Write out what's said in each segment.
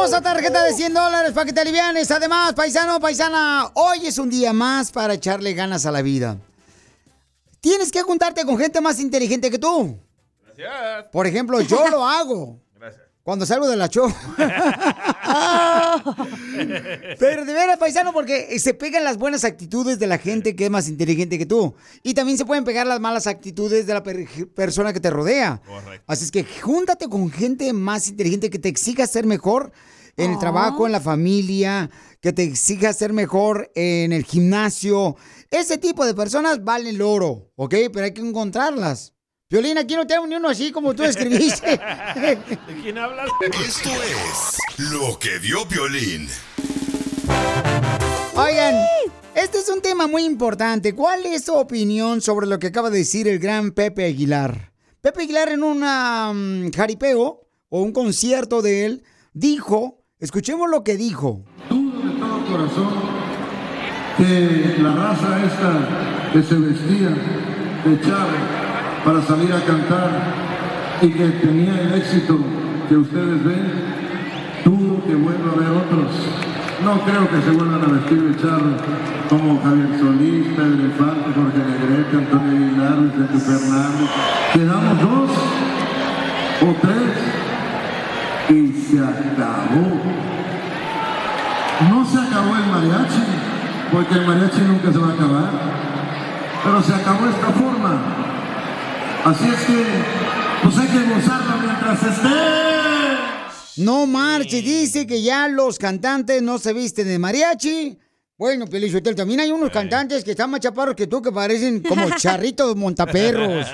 Hermosa, tarjeta de 100 dólares para que te alivianes. Además, paisano, paisana, hoy es un día más para echarle ganas a la vida. Tienes que juntarte con gente más inteligente que tú. Gracias. Por ejemplo, yo lo hago. Cuando salgo de la show. Pero de veras, paisano, porque se pegan las buenas actitudes de la gente que es más inteligente que tú. Y también se pueden pegar las malas actitudes de la per- persona que te rodea. Correcto. Así es que júntate con gente más inteligente que te exija ser mejor en el Oh. trabajo, en la familia, que te exija ser mejor en el gimnasio. Ese tipo de personas valen el oro, ¿ok? Pero hay que encontrarlas. Violina, aquí no tengo ni uno así como tú escribiste. ¿De quién hablas? Esto es lo que vio Piolín. Oigan, este es un tema muy importante. ¿Cuál es su opinión sobre lo que acaba de decir el gran Pepe Aguilar? Pepe Aguilar en un um, jaripeo o un concierto de él dijo, escuchemos lo que dijo. Dudo de todo corazón que la raza esta que se vestía de chavo para salir a cantar y que tenía el éxito que ustedes ven, dudo que vuelva a haber otros. No creo que se vuelvan a vestir de charro como Javier Solís, Pedro Infante, Jorge Negrete, Antonio Aguilar, Vicente Fernández. Quedamos dos o tres y se acabó. No se acabó el mariachi, porque el mariachi nunca se va a acabar, pero se acabó esta forma. Así es que, pues hay que gozarla mientras esté. No marche, dice que ya los cantantes no se visten de mariachi. Bueno, Pelichotel, también hay unos cantantes que están más chaparros que tú que parecen como charritos montaperros.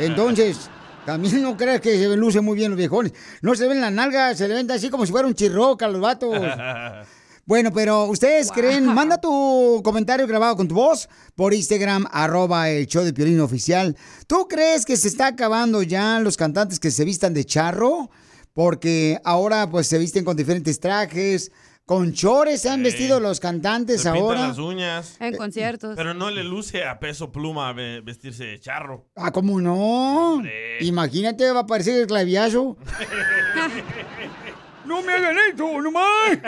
Entonces, también no creas que se lucen muy bien los viejones. No se ven la nalga, se le ven así como si fuera un chirroca a los vatos. Bueno, pero ¿ustedes creen? Manda tu comentario grabado con tu voz por Instagram, arroba el show de Piolín Oficial. ¿Tú crees que se está acabando ya los cantantes que se vistan de charro? Porque ahora pues se visten con diferentes trajes, con chores se han vestido los cantantes Se pintan ahora. las uñas. En conciertos. Pero no le luce a peso pluma ve- vestirse de charro. Ah, ¿cómo no? Imagínate, va a parecer el claviazo. ¡No me hagan esto, no más!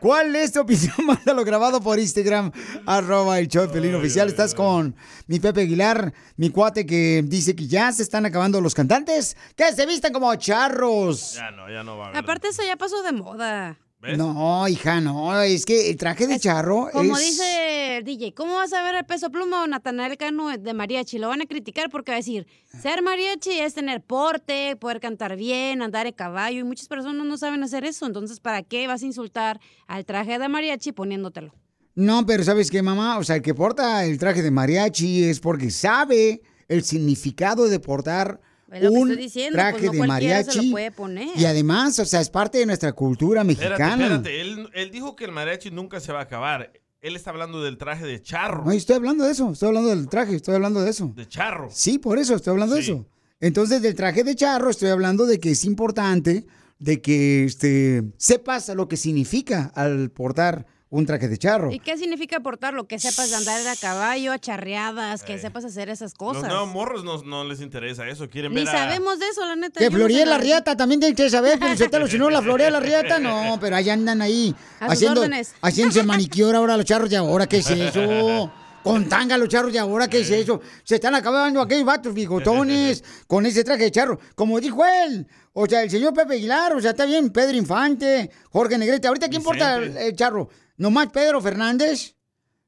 ¿Cuál es tu opinión? Mándalo grabado por Instagram, arroba el show Pelín oficial. Estás con mi Pepe Aguilar, mi cuate que dice que ya se están acabando los cantantes, que se vistan como charros. Ya no, ya no va a haber. Aparte, eso ya pasó de moda. No, hija, no, es que el traje de charro Como es... dice el DJ, ¿cómo vas a ver el peso pluma o Natanael Cano de mariachi? Lo van a criticar porque va a decir, ser mariachi es tener porte, poder cantar bien, andar en caballo, y muchas personas no saben hacer eso. Entonces, ¿para qué vas a insultar al traje de mariachi poniéndotelo? No, pero ¿sabes qué, mamá? O sea, el que porta el traje de mariachi es porque sabe el significado de portar Es un estoy diciendo, traje pues no de cualquiera se mariachi. lo puede poner. Y además, o sea, es parte de nuestra cultura Espérate, mexicana. espérate. Él, él dijo que el mariachi nunca se va a acabar. Él está hablando del traje de charro. No, estoy hablando de eso, estoy hablando del traje, estoy hablando de eso. De charro. Sí, por eso estoy hablando de eso. Entonces, del traje de charro estoy hablando de que es importante de que este, sepas lo que significa al portar un traje de charro. ¿Y qué significa portarlo? Que sepas andar a caballo, a charreadas, que sepas hacer esas Los cosas. nuevos morros no, no les interesa eso. Quieren Ni ver a... sabemos de eso, la neta. Que no Floriela nada. Riata también tiene que saber, Felicitelo, si no la Floriela Riata, no, pero allá andan ahí A haciendo, órdenes. haciéndose manicure ahora los charros y ahora, ¿qué es eso? Con tanga los charros de ahora, ¿qué es eso? Se están acabando aquellos vatos bigotones con ese traje de charro. Como dijo él, o sea, el señor Pepe Aguilar, o sea, está bien, Pedro Infante, Jorge Negrete. Ahorita, ¿quién importa el charro? ¿Nomás Pedro Fernández?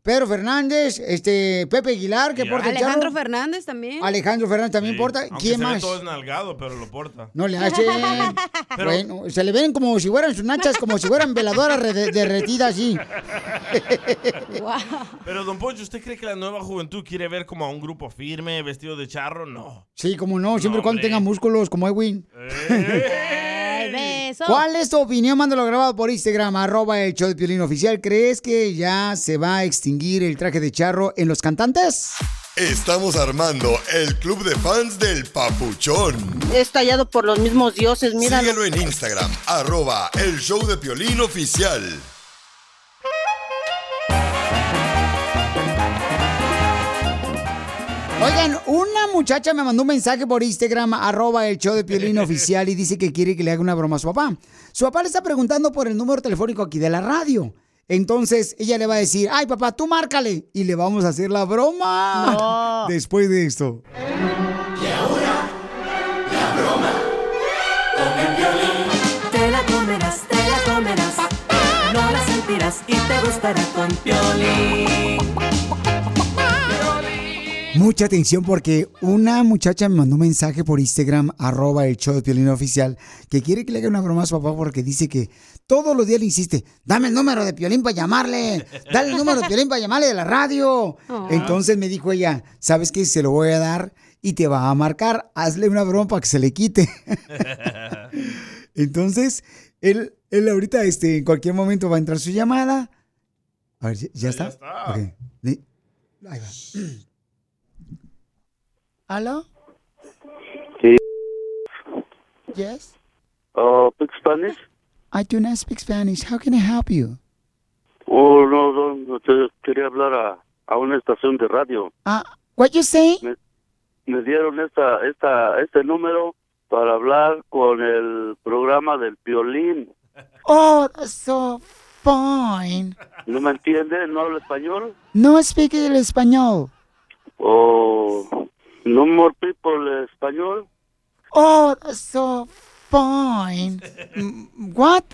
Pedro Fernández, este, Pepe Aguilar, que porta el charro. Alejandro Fernández también. Alejandro Fernández también porta. Aunque ¿Quién se ve más? todo esnalgado, pero lo porta. No le hacen. Bueno, se le ven como si fueran sus nachas, como si fueran veladoras re- derretidas así. Pero, don Poncho, ¿usted cree que la nueva juventud quiere ver como a un grupo firme, vestido de charro? No. Sí, como no, siempre y cuando tenga músculos como Edwin. ¿Cuál es tu opinión? Mándalo grabado por Instagram, arroba el show de Piolín Oficial. ¿Crees que ya se va a extinguir el traje de charro en los cantantes? Estamos armando el club de fans del Papuchón. Es tallado por los mismos dioses, mira. Síguelo en Instagram, arroba el show de Piolín Oficial. Oigan, una muchacha me mandó un mensaje por Instagram, arroba el show de Piolín Oficial, y dice que quiere que le haga una broma a su papá. Su papá le está preguntando por el número telefónico aquí de la radio. Entonces ella le va a decir, ay papá, tú márcale. Y le vamos a hacer la broma. Después de esto. Te la comerás, te la comerás. No la sentirás y te gustará con Piolín. Mucha atención porque una muchacha me mandó un mensaje por Instagram, arroba el show de Piolín Oficial, que quiere que le haga una broma a su papá porque dice que todos los días le insiste, dame el número de Piolín para llamarle, dale el número de Piolín para llamarle de la radio. Oh. Entonces me dijo ella, ¿sabes qué? Se lo voy a dar y te va a marcar, hazle una broma para que se le quite. Entonces, él, él ahorita, este, en cualquier momento va a entrar su llamada. A ver, ¿ya, ya está? Ok. Ni- Ahí va. ¿Aló? Sí. Yes. Oh, ¿speak Spanish? I do not speak Spanish. How can I help you? Oh, no, no, no, te- quería hablar a, a una estación de radio. Ah, what you say? Me, me dieron esta, esta, este número para hablar con el programa del violín. Oh, that's so fine. ¿No me entiende? ¿No habla español? No speak el español. Oh, no more people español. Oh, so fine. What?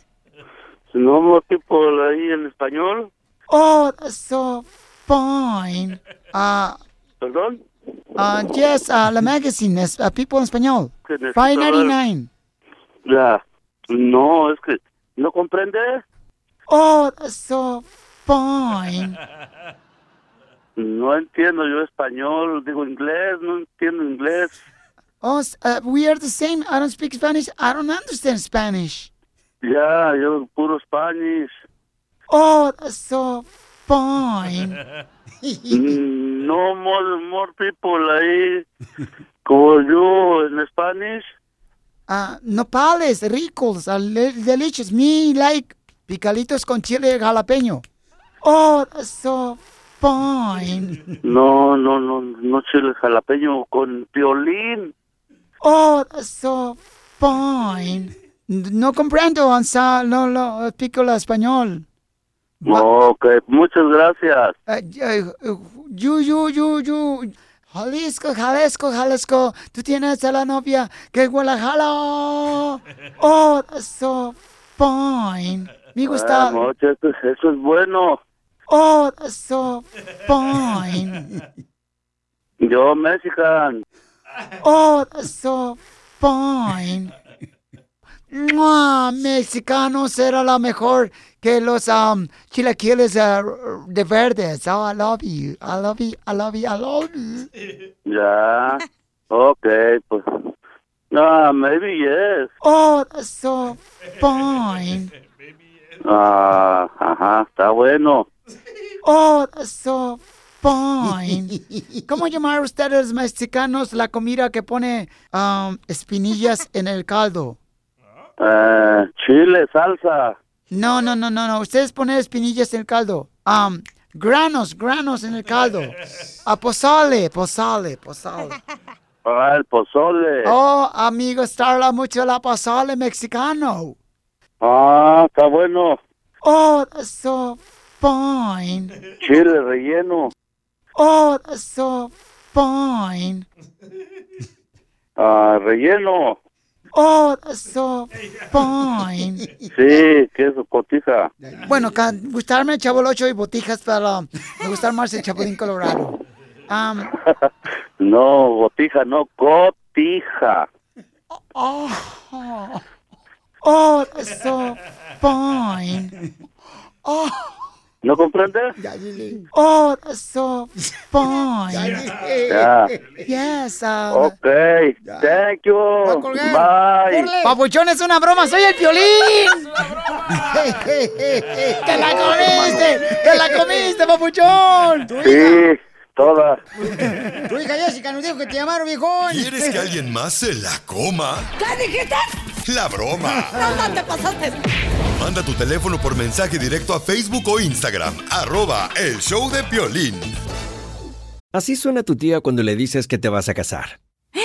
No more people ahí en español. Oh, that's so fine. Uh, ¿Perdón? uh, yes, uh, la magazine es uh, People en Español. Que necesito 5.99. Ya. No, es que no comprende. Oh, that's so fine. No entiendo yo español, digo inglés, no entiendo inglés. Oh, uh, we are the same. I don't speak Spanish. I don't understand Spanish. Ya, yo puro Spanish. Oh, that's so fine. Mm, no more, more people ahí como yo en Spanish. Uh, nopales, ricos, delicious. Me like picalitos con chile jalapeño. Oh, that's so fine. No, no, no, no chile jalapeño con violín. Oh, so fine. No comprendo, Ansa, no, no, pico la español. Ok, muchas gracias. Uh, uh, you, you, you, you. Jalisco, Jalisco, Jalisco. Tú tienes a la novia que Guadalajara. Oh, so fine. Me gusta. Ah, mucho, eso, eso es bueno. Oh, that's so fine. Yo, mexican. Oh, that's so fine. Mua, Mexicano será la mejor que los um, chilaquiles uh, de verdes. Oh, I love you. I love you. I love you. I love you. Ya. Ok, pues. No, maybe yes. Oh, that's so fine. Ah, ajá, está bueno. Oh, that's so fine. ¿Cómo llamar ustedes mexicanos la comida que pone um, espinillas en el caldo? Eh, chile, salsa. No, no, no, no, no. Ustedes ponen espinillas en el caldo. Um, granos, granos en el caldo. A pozole, pozole, pozole. Ah, el pozole. Oh, amigo, está mucho la pozole mexicano. Ah, está bueno. Oh, that's so fine. Chile relleno. Oh, that's so fine. Ah, relleno. Oh, that's so fine. Sí, queso, cotija. Bueno, can gustarme el Chavo 8 y botijas, pero me gusta más el Chapulín Colorado. Um, No, botija, no, cotija. oh, oh, that's so fine. Oh, ¿No comprendes? oh, that's so fine. Ya. Yes, um, Ok, thank you. Bye. Papuchón, es una broma, soy el violín. ¡Te la comiste! ¡Te la comiste, papuchón! Sí, toda. Tu hija Jessica nos dijo que te llamaron, viejón. ¿Quieres que alguien más se la coma? ¿Qué dijiste? La broma. No, no te pasaste. Manda tu teléfono por mensaje directo a Facebook o Instagram. Arroba el show de Piolín. Así suena tu tía cuando le dices que te vas a casar.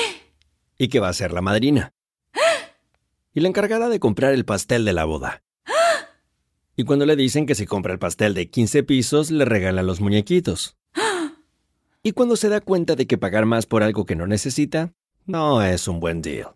Y que va a ser la madrina. Y la encargada de comprar el pastel de la boda. Y cuando le dicen que si compra el pastel de 15 pisos, le regalan los muñequitos. Y cuando se da cuenta de que pagar más por algo que no necesita, no es un buen deal.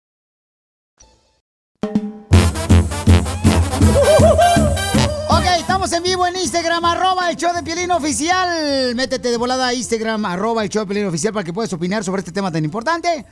Ok, estamos en vivo en Instagram, arroba el show de Piolín Oficial. Métete de volada a Instagram, arroba el show de Piolín Oficial para que puedas opinar sobre este tema tan importante.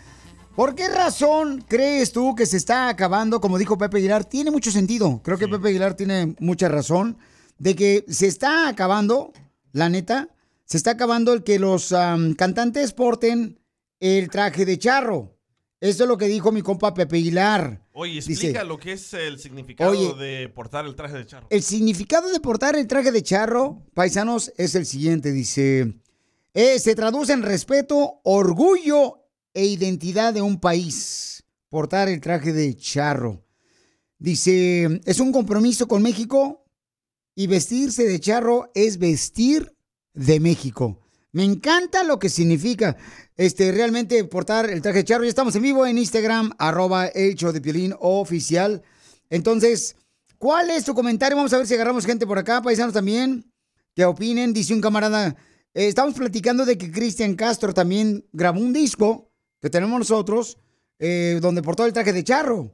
¿Por qué razón crees tú que se está acabando, como dijo Pepe Aguilar? Tiene mucho sentido. Creo que Pepe Aguilar tiene mucha razón de que se está acabando, la neta, se está acabando el que los cantantes porten el traje de charro. Eso es lo que dijo mi compa Pepe Aguilar. Oye, Dice, explica lo que es el significado Oye. de portar el traje de charro. El significado de portar el traje de charro, paisanos, es el siguiente. Dice, eh, se traduce en respeto, orgullo e identidad de un país. Portar el traje de charro. Dice, es un compromiso con México y vestirse de charro es vestir de México. Me encanta lo que significa este, realmente portar el traje de charro. Ya estamos en vivo en Instagram, arroba el show de Piolín oficial. Entonces, ¿cuál es tu comentario? Vamos a ver si agarramos gente por acá, paisanos también, que opinen. Dice un camarada, eh, estamos platicando de que Cristian Castro también grabó un disco que tenemos nosotros, eh, donde portó el traje de charro.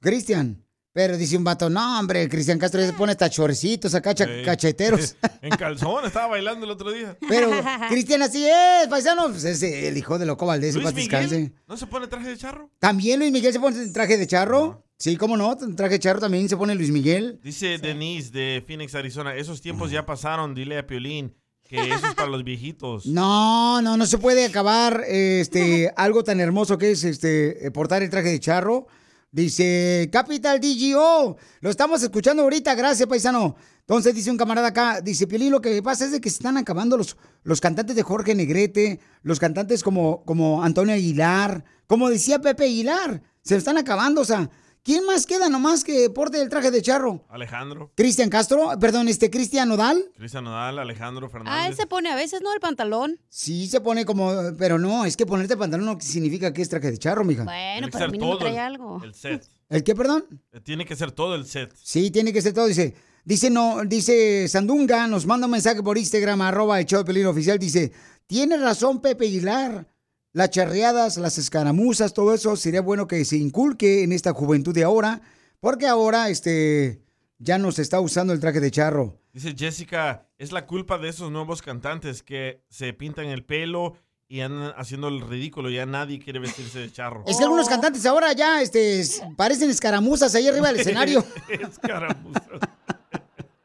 Cristian. Pero dice un vato, no, hombre, Cristian Castro ya se pone hasta chorcitos acá, cacheteros. en calzón, estaba bailando el otro día. Pero Cristian así es, paisano. Pues es el hijo de Loco Valdés, Luis. Miguel, ¿no se pone traje de charro? ¿También Luis Miguel se pone traje de charro? Sí, cómo no, traje de charro también se pone Luis Miguel. Dice Denise de Phoenix, Arizona, esos tiempos ya pasaron, dile a Piolín que eso es para los viejitos. No, no, no se puede acabar este algo tan hermoso que es este eh, portar el traje de charro. Dice Capital DGO, lo estamos escuchando ahorita, gracias paisano. Entonces dice un camarada acá, dice Piolín, lo que pasa es de que se están acabando los, los cantantes de Jorge Negrete, los cantantes como, como Antonio Aguilar, como decía Pepe Aguilar, se están acabando, o sea, ¿quién más queda nomás que porte el traje de charro? Alejandro, Cristian Castro, perdón, este Cristian Nodal. Cristian Nodal, Alejandro Ah, él Fernández. se pone a veces, ¿no? El pantalón. Sí, se pone como, pero no, es que ponerte pantalón no significa que es traje de charro, mija. Bueno, pero a mí no me trae el- algo. El set. ¿El qué, perdón? Tiene que ser todo el set. Sí, tiene que ser todo, dice. Dice, no, dice Sandunga, nos manda un mensaje por Instagram, arroba el show de Pelín oficial, dice, tiene razón Pepe Aguilar. Las charreadas, las escaramuzas, todo eso sería bueno que se inculque en esta juventud de ahora, porque ahora este ya no se está usando el traje de charro. Dice Jessica, es la culpa de esos nuevos cantantes que se pintan el pelo y andan haciendo el ridículo. Ya nadie quiere vestirse de charro. Es que algunos cantantes ahora ya este, parecen escaramuzas ahí arriba del escenario. Escaramuzas.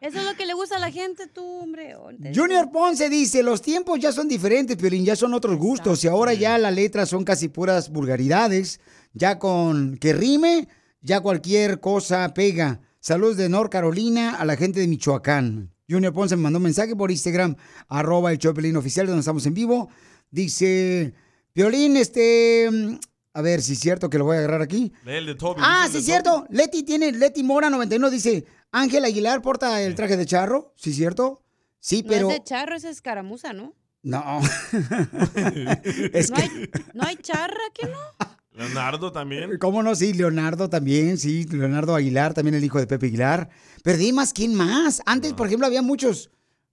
Eso es lo que le gusta a la gente, tú, hombre. Junior Ponce dice, los tiempos ya son diferentes, Piolín, ya son otros gustos y ahora ya las letras son casi puras vulgaridades. Ya con que rime, ya cualquier cosa pega. Saludos de North Carolina a la gente de Michoacán. Junior Ponce me mandó un mensaje por Instagram, arroba el show de Piolín oficial, donde estamos en vivo. Dice, Piolín, este... mm, A ver si es cierto que lo voy a agarrar aquí. Lee el de Toby. Ah, sí, de cierto. Leti tiene, Leti Mora 91 dice, Ángel Aguilar porta el traje de charro, ¿sí cierto? Sí, No pero... es de charro, es escaramuza, ¿no? No. es ¿No, que... hay, ¿No hay charra? ¿Qué no? Leonardo también. ¿Cómo no? Sí, Leonardo también, sí, Leonardo Aguilar, también el hijo de Pepe Aguilar. Pero di más, ¿quién más? Antes, por ejemplo, había muchos,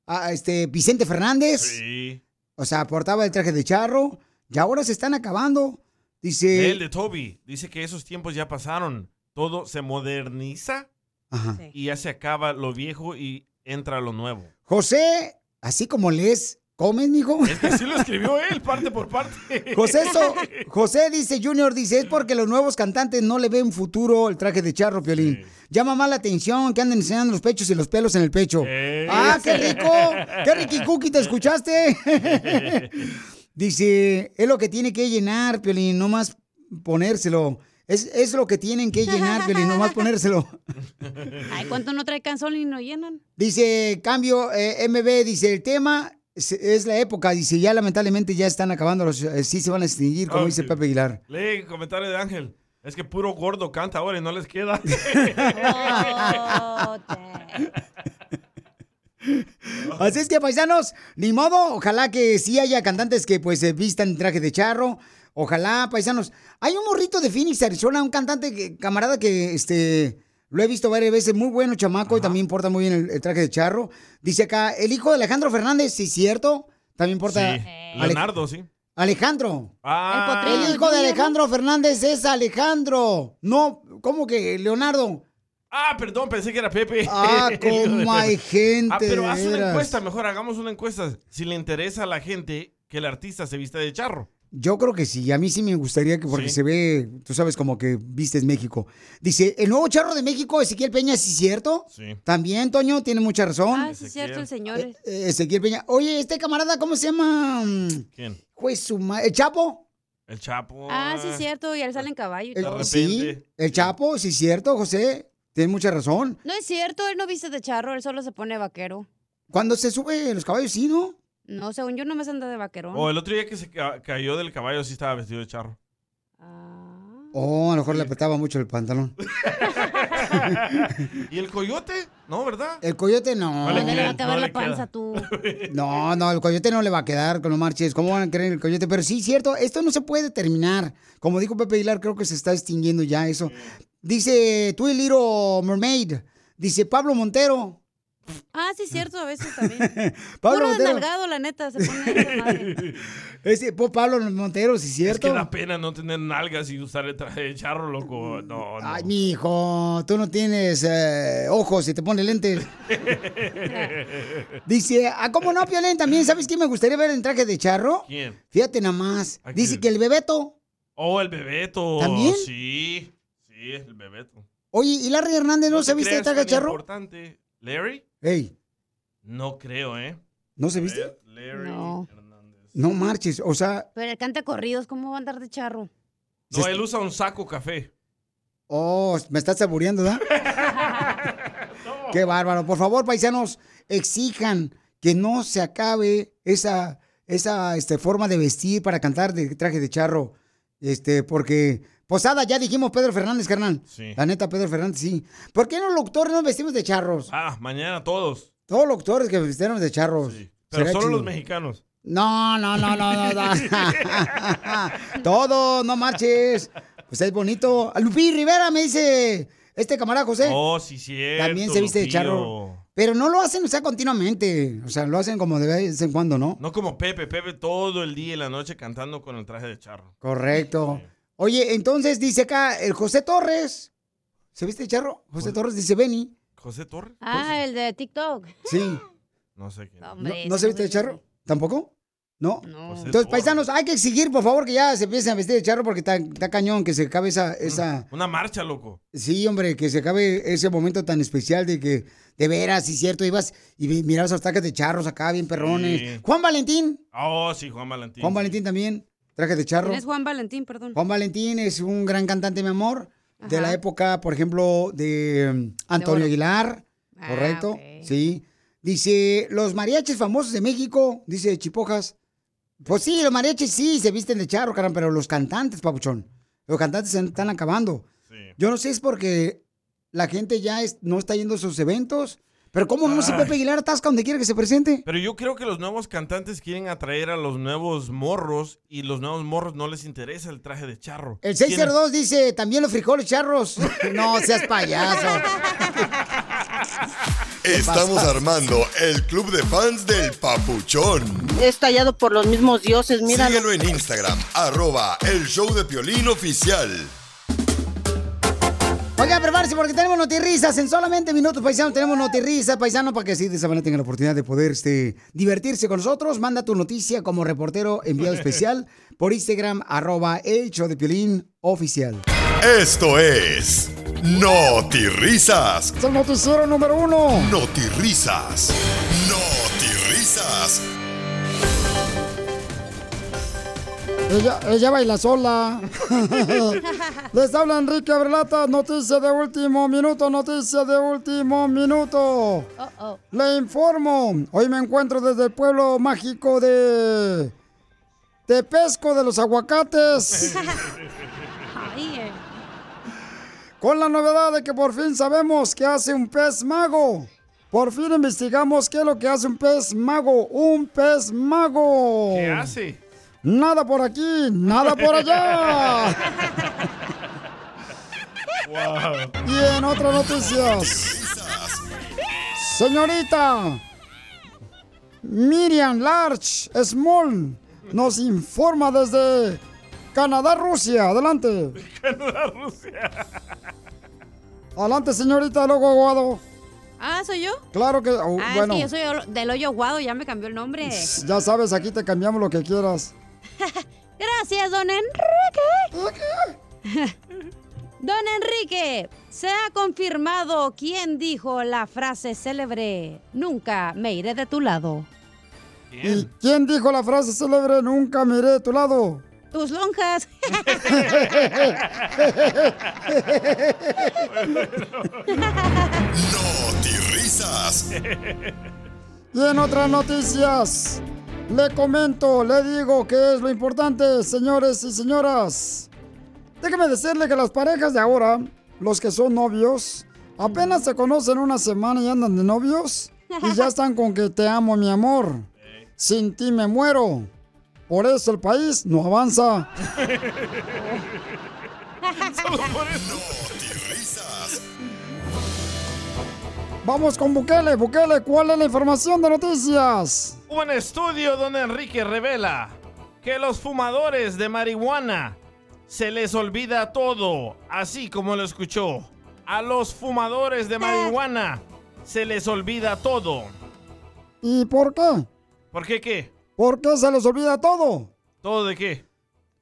ah, este, Vicente Fernández, Sí. o sea, portaba el traje de charro, y ahora se están acabando. Dice, el de Toby. Dice que esos tiempos ya pasaron. Todo se moderniza Ajá. y ya se acaba lo viejo y entra lo nuevo. José, así como lees, ¿comes, mijo? Es que así lo escribió él, parte por parte. José, so- José dice, Junior dice, es porque los nuevos cantantes no le ven futuro el traje de charro, Piolín. Llama más la atención que anden enseñando los pechos y los pelos en el pecho. ¡Ah, qué rico! ¡Qué riqui cookie, te escuchaste! dice, es lo que tiene que llenar, Piolín, no más ponérselo. Es, es lo que tienen que llenar, Piolín, no más ponérselo. Ay, ¿cuánto no trae canción y no llenan? Dice, cambio, eh, MB, dice, el tema es, es la época, dice, ya lamentablemente ya están acabando, los, eh, sí se van a extinguir, como dice Pepe Aguilar. Lee el comentario de Ángel. Es que puro gordo canta ahora y no les queda. Así es que, paisanos, ni modo, ojalá que sí haya cantantes que pues se vistan traje de charro. Ojalá, paisanos. Hay un morrito de Phoenix, Arizona, un cantante, que- camarada que este lo he visto varias veces, muy bueno, chamaco, y también porta muy bien el, el traje de charro. Dice acá, el hijo de Alejandro Fernández, sí, cierto, también porta... Sí. Ale- Leonardo, sí. Alejandro. Ah, El hijo de Alejandro Fernández es Alejandro. No, ¿cómo que Leonardo? Ah, perdón, pensé que era Pepe. Ah, cómo hay gente, Ah, pero haz una encuesta, mejor hagamos una encuesta. Si le interesa a la gente que el artista se vista de charro. Yo creo que sí, a mí sí me gustaría que, porque Sí. se ve, tú sabes, como que vistes México. Dice, el nuevo charro de México, Ezequiel Peña, ¿sí es cierto? Sí. También, Toño, tiene mucha razón. Ah, sí es cierto, el señor. Eh, eh, Ezequiel Peña. Oye, este camarada, ¿cómo se llama? ¿Quién? Pues su ma- ¿El Chapo? El Chapo. Ah, sí es cierto, y él sale en caballo El- todo. sí, el Chapo, sí es cierto, José. Tiene mucha razón. No es cierto, él no viste de charro, él solo se pone vaquero. Cuando se sube los caballos, sí, ¿no? No, según yo no me anda de vaquerón. O el otro día que se ca- cayó del caballo sí estaba vestido de charro. Oh, a lo mejor le apretaba mucho el pantalón. ¿Y el coyote? No, ¿verdad? El coyote no. No le le va a acabar no la panza tú. No, no, el coyote no le va a quedar con los marches. ¿Cómo van a querer el coyote? Pero sí, cierto, esto no se puede terminar. Como dijo Pepe Aguilar, creo que se está extinguiendo ya eso. Dice Twin Little Mermaid. Dice Pablo Montero. Ah, sí es cierto, a veces también. Pablo Puro Montero. la neta, se pone madre. Ese, po- Pablo Montero, sí, Es cierto. que da pena no tener nalgas y usar el traje de charro, loco. No, no. Ay, mi hijo, tú no tienes eh, ojos y te pones lentes. Dice, ah, ¿cómo no, Piolín? También, ¿sabes quién me gustaría ver en traje de charro? ¿Quién? Fíjate nada más. ¿A Dice quién? que el Bebeto. Oh, el Bebeto. ¿También? Sí, sí, el Bebeto. Oye, ¿y Larry Hernández no, se te viste de traje de charro? importante. ¿Larry? Ey, No creo, ¿eh? ¿no se viste? Larry. No. No marches, o sea, Pero él canta corridos, ¿cómo va a andar de charro? No, él usa un saco café. oh, me estás saboreando, ¿verdad? Qué bárbaro. Por favor, paisanos, exijan que no se acabe esa, esa este, forma de vestir para cantar de traje de charro. Este, porque, posada, ya dijimos Pedro Fernández, carnal. Sí. La neta, Pedro Fernández, sí. ¿Por qué los locutores nos vestimos de charros? Ah, mañana todos. Todos los locutores que vistieron de charros. Pero Será solo chido. los mexicanos. No, no, no, no, no. no. Todo, no marches. Pues es bonito. A Lupi Rivera me dice, este camarada José. Oh, sí, cierto. También se viste de charro. Pero no lo hacen, o sea, continuamente. O sea, lo hacen como de vez en cuando, ¿no? No como Pepe, Pepe todo el día y la noche cantando con el traje de charro. Correcto. Oye, entonces dice acá el José Torres. ¿Se viste de charro? José Torres dice Benny. ¿José Torres? Ah, el de TikTok. Sí. No sé qué. ¿No, Hombre, ¿no se viste de charro? ¿Tampoco? ¿No? José Entonces, Torres. paisanos, hay que exigir, por favor, que ya se empiecen a vestir de charro porque está, está cañón que se acabe esa, esa... Una marcha, loco. Sí, hombre, que se acabe ese momento tan especial de que, de veras, sí, cierto, ibas y mirabas los trajes de charros acá, bien perrones. Sí. Juan Valentín. Oh, sí, Juan Valentín. Juan Valentín también, traje de charro. ¿Quién es Juan Valentín? Perdón. Juan Valentín es un gran cantante, mi amor, de la época, por ejemplo, de um, Antonio. Aguilar, Ah, ¿correcto? Sí. Dice, los mariachis famosos de México, dice Chipojas. Pues sí, los mariachis sí se visten de charro, caramba, pero los cantantes, papuchón, los cantantes se están acabando. Yo no sé, es porque la gente ya es- no está yendo a sus eventos, pero ¿cómo no si Ay. Pepe Aguilar atasca donde quiera que se presente? Pero yo creo que los nuevos cantantes quieren atraer a los nuevos morros y los nuevos morros no les interesa el traje de charro. El Quieren- 602 dice, también los frijoles charros. no seas payaso. Estamos armando el club de fans del Papuchón. Es tallado por los mismos dioses, míralo. Síguelo en Instagram, arroba el show de Piolín oficial. Oiga, prepárese porque tenemos notirrisas. En solamente minutos, paisanos, tenemos notirrisas, paisano, para que así de esa manera tengan la oportunidad de poder este, divertirse con nosotros. Manda tu noticia como reportero enviado especial por Instagram, arroba el show de Piolín oficial. Esto es Notirrisas. Es el noticiero número uno. Notirrisas. Notirrisas. Ella, ella baila sola. Les habla Enrique Abrelata, noticia de último minuto, noticia de último minuto. Le informo, hoy me encuentro desde el pueblo mágico de Tepesco de los Aguacates. Eh. Con la novedad de que por fin sabemos qué hace un pez mago. Por fin investigamos qué es lo que hace un pez mago. Un pez mago. ¿Qué hace? Nada por aquí, nada por allá. Y en otras noticias. Señorita Miriam Larch Small nos informa desde Canadá, Rusia. Adelante. Canadá, Rusia. Adelante, señorita Logo Aguado. Ah, ¿soy yo? Claro que, oh, ah, bueno, es que yo soy del hoyo aguado, ya me cambió el nombre. ya sabes, aquí te cambiamos lo que quieras. Gracias, don Enrique. don Enrique, se ha confirmado quién dijo la frase célebre, nunca me iré de tu lado. ¿Y quién dijo la frase célebre, nunca miré de tu lado? Tus lonjas. Notirrisas. Y en otras noticias, le comento, le digo que es lo importante, señores y señoras. Déjeme decirle que las parejas de ahora, los que son novios, apenas se conocen una semana y andan de novios y ya están con que te amo, mi amor. Sin ti me muero. Por eso el país no avanza. Solo por eso. Vamos con Bukele. Bukele, ¿cuál es la información de noticias? Un estudio donde Enrique revela que los fumadores de marihuana se les olvida todo, así como lo escuchó. A los fumadores de marihuana se les olvida todo. ¿Y por qué? ¿Por qué qué? ¿Por qué se les olvida todo? ¿Todo de qué?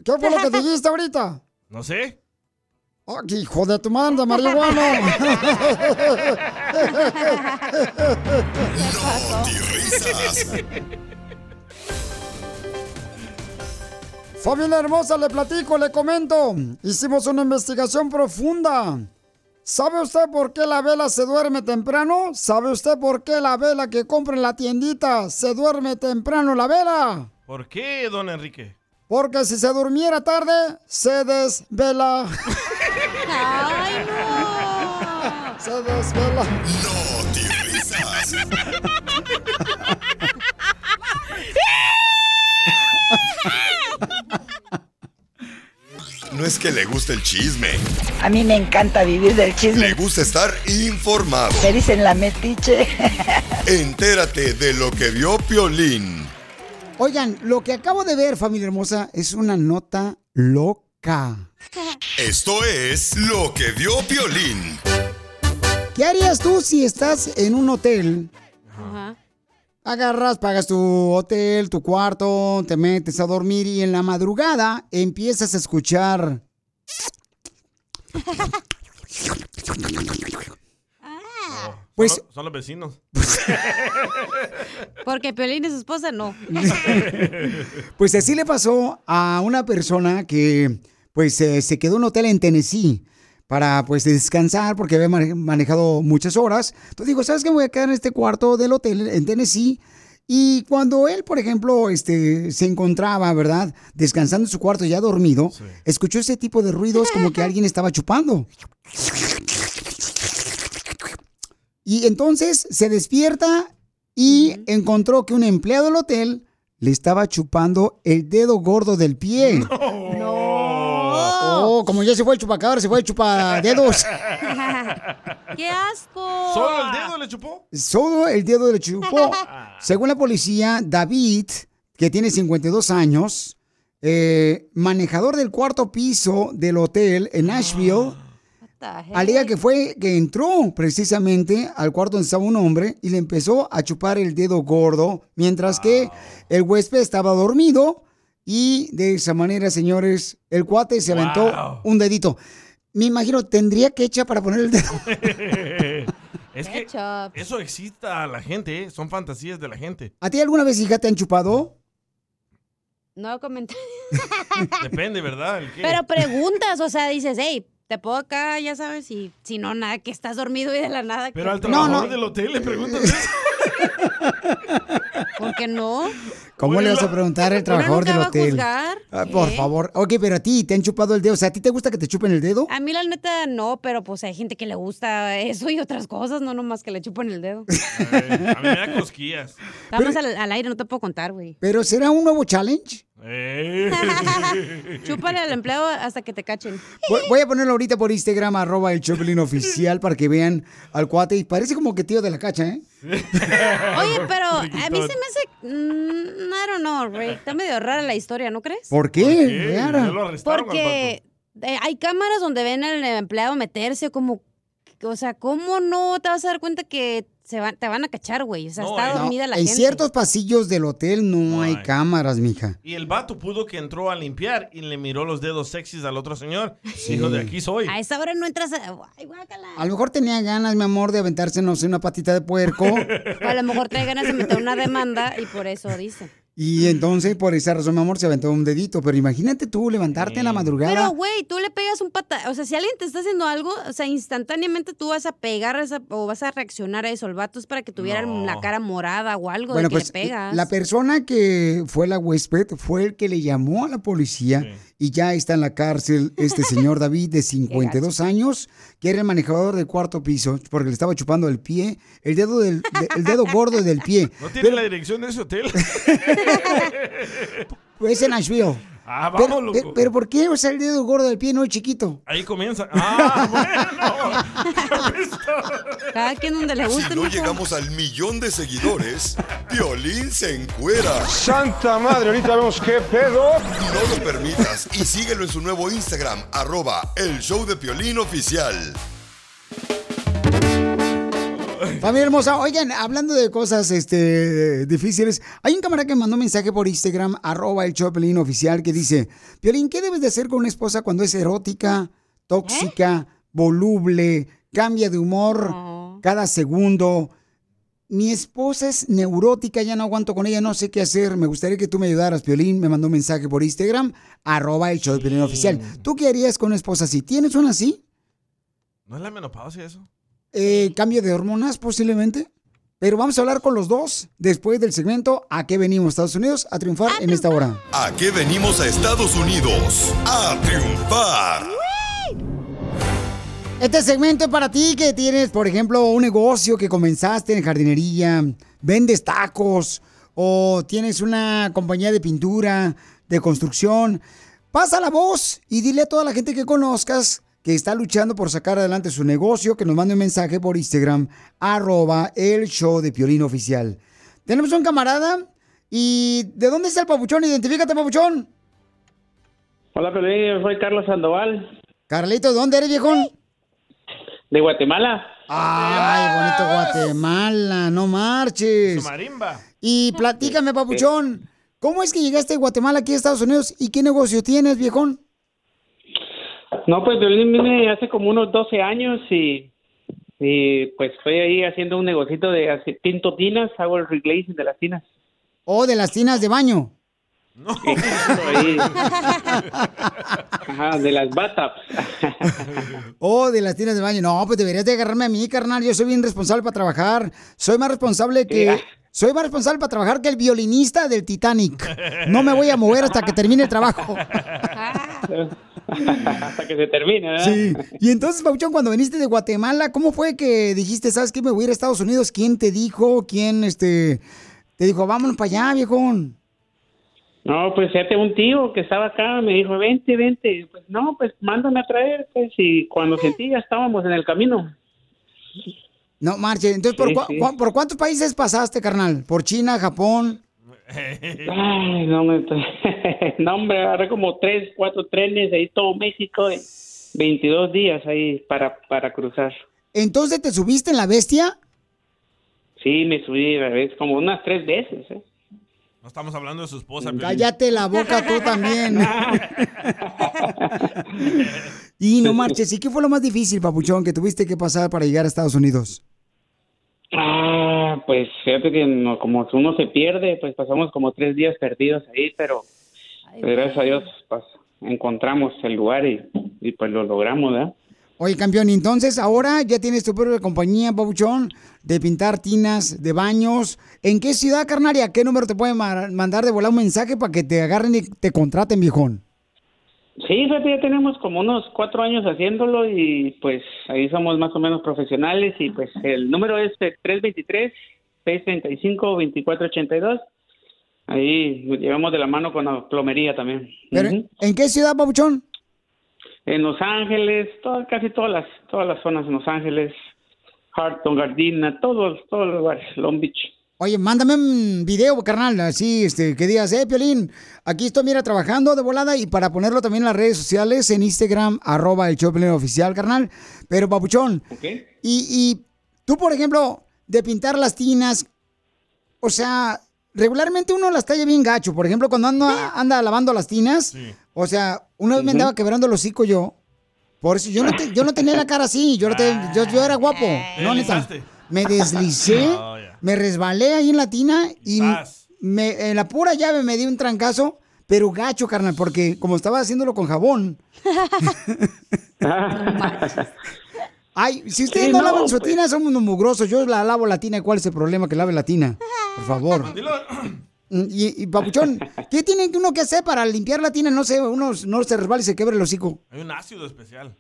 ¿Qué fue lo que dijiste ahorita? No sé. Ah, qué hijo de tu madre, marihuana. Familia hermosa, le platico, le comento. Hicimos una investigación profunda. ¿Sabe usted por qué la vela se duerme temprano? ¿Sabe usted por qué la vela que compra en la tiendita se duerme temprano la vela? ¿Por qué, don Enrique? Porque si se durmiera tarde, se desvela. ¡Ay, no! Se desvela. Notirrisas. No es es que le gusta el chisme. A mí me encanta vivir del Le chisme. gusta estar informado. Me dicen la metiche. Entérate de lo que vio Piolín. Oigan, lo que acabo de ver, familia hermosa, es una nota loca. Esto es lo que vio Piolín. ¿Qué harías tú si estás en un hotel? Ajá. Agarras, pagas tu hotel, tu cuarto, te metes a dormir y en la madrugada empiezas a escuchar. Pues- Son, lo- son los vecinos. Porque Piolín y su esposa no. Pues así le pasó a una persona que pues eh, se quedó en un hotel en Tennessee para pues descansar porque había mane- manejado muchas horas. Entonces digo, ¿sabes qué? Me voy a quedar en este cuarto del hotel en Tennessee. Y cuando él, por ejemplo, este, se encontraba, ¿verdad? Descansando en su cuarto ya dormido, escuchó ese tipo de ruidos como que alguien estaba chupando. Y entonces se despierta y encontró que un empleado del hotel le estaba chupando el dedo gordo del pie. Oh, como ya se fue el chupacabra, se fue el chupadedos. ¡Qué asco! ¿Solo el dedo le chupó? Solo el dedo le chupó. Según la policía, David, que tiene 52 años, eh, manejador del cuarto piso del hotel en Nashville, alega que fue que entró precisamente al cuarto donde estaba un hombre y le empezó a chupar el dedo gordo, mientras que el huésped estaba dormido y de esa manera, señores, el cuate se aventó Wow. un dedito. Me imagino, tendría que echar para poner el dedo. es que eso excita a la gente, ¿eh? son fantasías de la gente. ¿A ti alguna vez, hija, te han chupado? No comenté. Depende, ¿verdad? ¿El qué? Pero preguntas, o sea, dices, hey, te puedo acá, ya sabes, y si no, nada, que estás dormido y de la nada. Pero que- al trabajador del hotel le preguntas eso. ¿Por qué no? ¿Cómo le vas a preguntar al trabajador del va a hotel? juzgar, Ah, por ¿eh? favor. Ok, pero a ti te han chupado el dedo. O sea, ¿a ti te gusta que te chupen el dedo? A mí la neta no, pero pues hay gente que le gusta eso y otras cosas, no nomás que le chupen el dedo. A mí me da cosquillas. Estamos al, al aire, no te puedo contar, güey. ¿Pero será un nuevo challenge? Eh. Chúpale al empleado hasta que te cachen. Voy, voy a ponerlo ahorita por Instagram, arroba el Choplin oficial, para que vean al cuate. Y parece como que tío de la cacha, ¿eh? Oye, pero a mí se me hace. mm, I don't know, Ray. Está medio rara la historia, ¿no crees? ¿Por qué? Rara. Porque eh, hay cámaras donde ven al empleado meterse como. O sea, ¿cómo no te vas a dar cuenta que se van, te van a cachar, güey? O sea, está No, dormida la en gente. ciertos pasillos del hotel no, hay cámaras, mija. Y el vato pudo que entró a limpiar y le miró los dedos sexys al otro señor. Dijo, de aquí soy. A esa hora no entras a. Ay, guácala. A lo mejor tenía ganas, mi amor, de aventarse, no sé, una patita de puerco. O a lo mejor trae ganas de meter una demanda y por eso dice. Y entonces, por esa razón, mi amor, se aventó un dedito. Pero imagínate tú levantarte en la madrugada. Pero, güey, tú le pegas un pata. O sea, si alguien te está haciendo algo, o sea, instantáneamente tú vas a pegar esa- o vas a reaccionar a eso. El vato es para que tuviera la cara morada o algo Bueno, de que pues le pegas. la persona que fue la huésped fue el que le llamó a la policía y ya está en la cárcel este señor David de 52 años, que era el manejador del cuarto piso, porque le estaba chupando el pie, el dedo del de- el dedo gordo del pie. ¿No tiene la dirección de ese hotel? Es en Nashville. Ah, Pero, vamos, pero, loco. pero ¿por qué? O sea, el dedo gordo del pie no es chiquito. Ahí comienza. Ah, Cada quien donde le guste. Si no llegamos al millón de seguidores, Piolín se encuera. Santa madre, ahorita vemos qué pedo. No lo permitas y síguelo en su nuevo Instagram, arroba el show de Piolín oficial. Familia hermosa, oigan, hablando de cosas este, difíciles, hay un camarada que me mandó un mensaje por Instagram, arroba el Choplin oficial, que dice, Piolín, ¿qué debes de hacer con una esposa cuando es erótica, tóxica, voluble, cambia de humor cada segundo? Mi esposa es neurótica, ya no aguanto con ella, no sé qué hacer. Me gustaría que tú me ayudaras, Piolín. Me mandó un mensaje por Instagram, arroba el show de Piolín oficial. ¿Tú qué harías con una esposa así? ¿Tienes una así? ¿No es la menopausia eso? Eh, cambio de hormonas posiblemente. Pero vamos a hablar con los dos después del segmento ¿A qué venimos, Estados Unidos? A triunfar en esta hora. ¿A qué venimos a Estados Unidos? A triunfar. Este segmento es para ti que tienes, por ejemplo, un negocio que comenzaste en jardinería, vendes tacos o tienes una compañía de pintura, de construcción. pasa la voz y dile a toda la gente que conozcas que está luchando por sacar adelante su negocio, que nos mande un mensaje por Instagram, arroba el show de Piolín Oficial. Tenemos un camarada y ¿de dónde está el papuchón? Identifícate, papuchón. Hola, Piolín, yo soy Carlos Sandoval, Carlito, ¿de dónde eres, viejón? de Guatemala. Ay, bonito Guatemala, no marches. Marimba. Y platícame, papuchón, ¿cómo es que llegaste de Guatemala aquí a Estados Unidos y qué negocio tienes, viejón? No, pues Piolín vine hace como unos 12 años y, y pues estoy ahí haciendo un negocito de pinto tinas, hago el reglazing de las tinas. O de las tinas de baño. Ajá, de las batap. Oh, de las tinas de baño. No, pues deberías de agarrarme a mí, carnal. Yo soy bien responsable para trabajar. Soy más responsable que... Soy más responsable para trabajar que el violinista del Titanic. No me voy a mover hasta que termine el trabajo. Hasta que se termine, ¿verdad? Sí. Y entonces, Pauchón, cuando viniste de Guatemala, ¿cómo fue que dijiste, sabes qué, me voy a ir a Estados Unidos? ¿Quién te dijo? ¿Quién, este, te dijo, vámonos para allá, viejón? No, pues fíjate, un tío que estaba acá me dijo, vente, vente. Pues no, pues mándame a traer. Pues, y cuando sentí ya estábamos en el camino. No, marche. Entonces, ¿por, sí. cua- ¿por cuántos países pasaste, carnal? ¿Por China, Japón? Ay, no, me... no, hombre, agarré como tres, cuatro trenes ahí todo México de 22 días ahí para, para cruzar. Entonces, ¿te subiste en la bestia? Sí, me subí a veces como unas tres veces. ¿eh? No estamos hablando de su esposa. Cállate la boca tú también. y no marches. ¿Y qué fue lo más difícil, papuchón, que tuviste que pasar para llegar a Estados Unidos? Ah, pues fíjate que no, como uno se pierde, pues pasamos como tres días perdidos ahí, pero pues, gracias a Dios pues, encontramos el lugar y, y pues lo logramos, ¿verdad? Oye, campeón, entonces ahora ya tienes tu propia compañía, papuchón, de pintar tinas, de baños. ¿En qué ciudad, carnaria? ¿Qué número te pueden ma- mandar de volar un mensaje para que te agarren y te contraten, viejón? Sí, ya tenemos como unos cuatro años haciéndolo y pues ahí somos más o menos profesionales y pues el número es eh, 323-635-2482. Ahí nos llevamos de la mano con la plomería también. Pero. ¿En qué ciudad, papuchón? En Los Ángeles, todo- casi todas las todas las zonas en Los Ángeles, Harton, Gardena, todos todos los lugares, Long Beach. Oye, mándame un video, carnal, así, este, que digas, eh, Piolín, aquí estoy, mira, trabajando de volada y para ponerlo también en las redes sociales, en Instagram, arroba el oficial, carnal. Pero, papuchón, y, y tú, por ejemplo, de pintar las tinas, o sea, regularmente uno las talla bien gacho. Por ejemplo, cuando anda, anda lavando las tinas, o sea, una vez me andaba quebrando el hocico yo. Por eso yo no, te- yo no tenía la cara así, yo, te- yo, yo era guapo. No, neta. Me deslicé, me resbalé ahí en la tina y me, en la pura llave me di un trancazo, pero gacho, carnal, porque como estaba haciéndolo con jabón. Ay, si ustedes Sí, no, no, lavan su pues. tina, son unos mugrosos. Yo la lavo la tina. ¿Cuál es el problema que lave la tina? Por favor. Mm, Y, y, papuchón, ¿qué tiene uno que hacer para limpiar la tina? No sé, uno no se resbala y se quebre el hocico. Hay un ácido especial.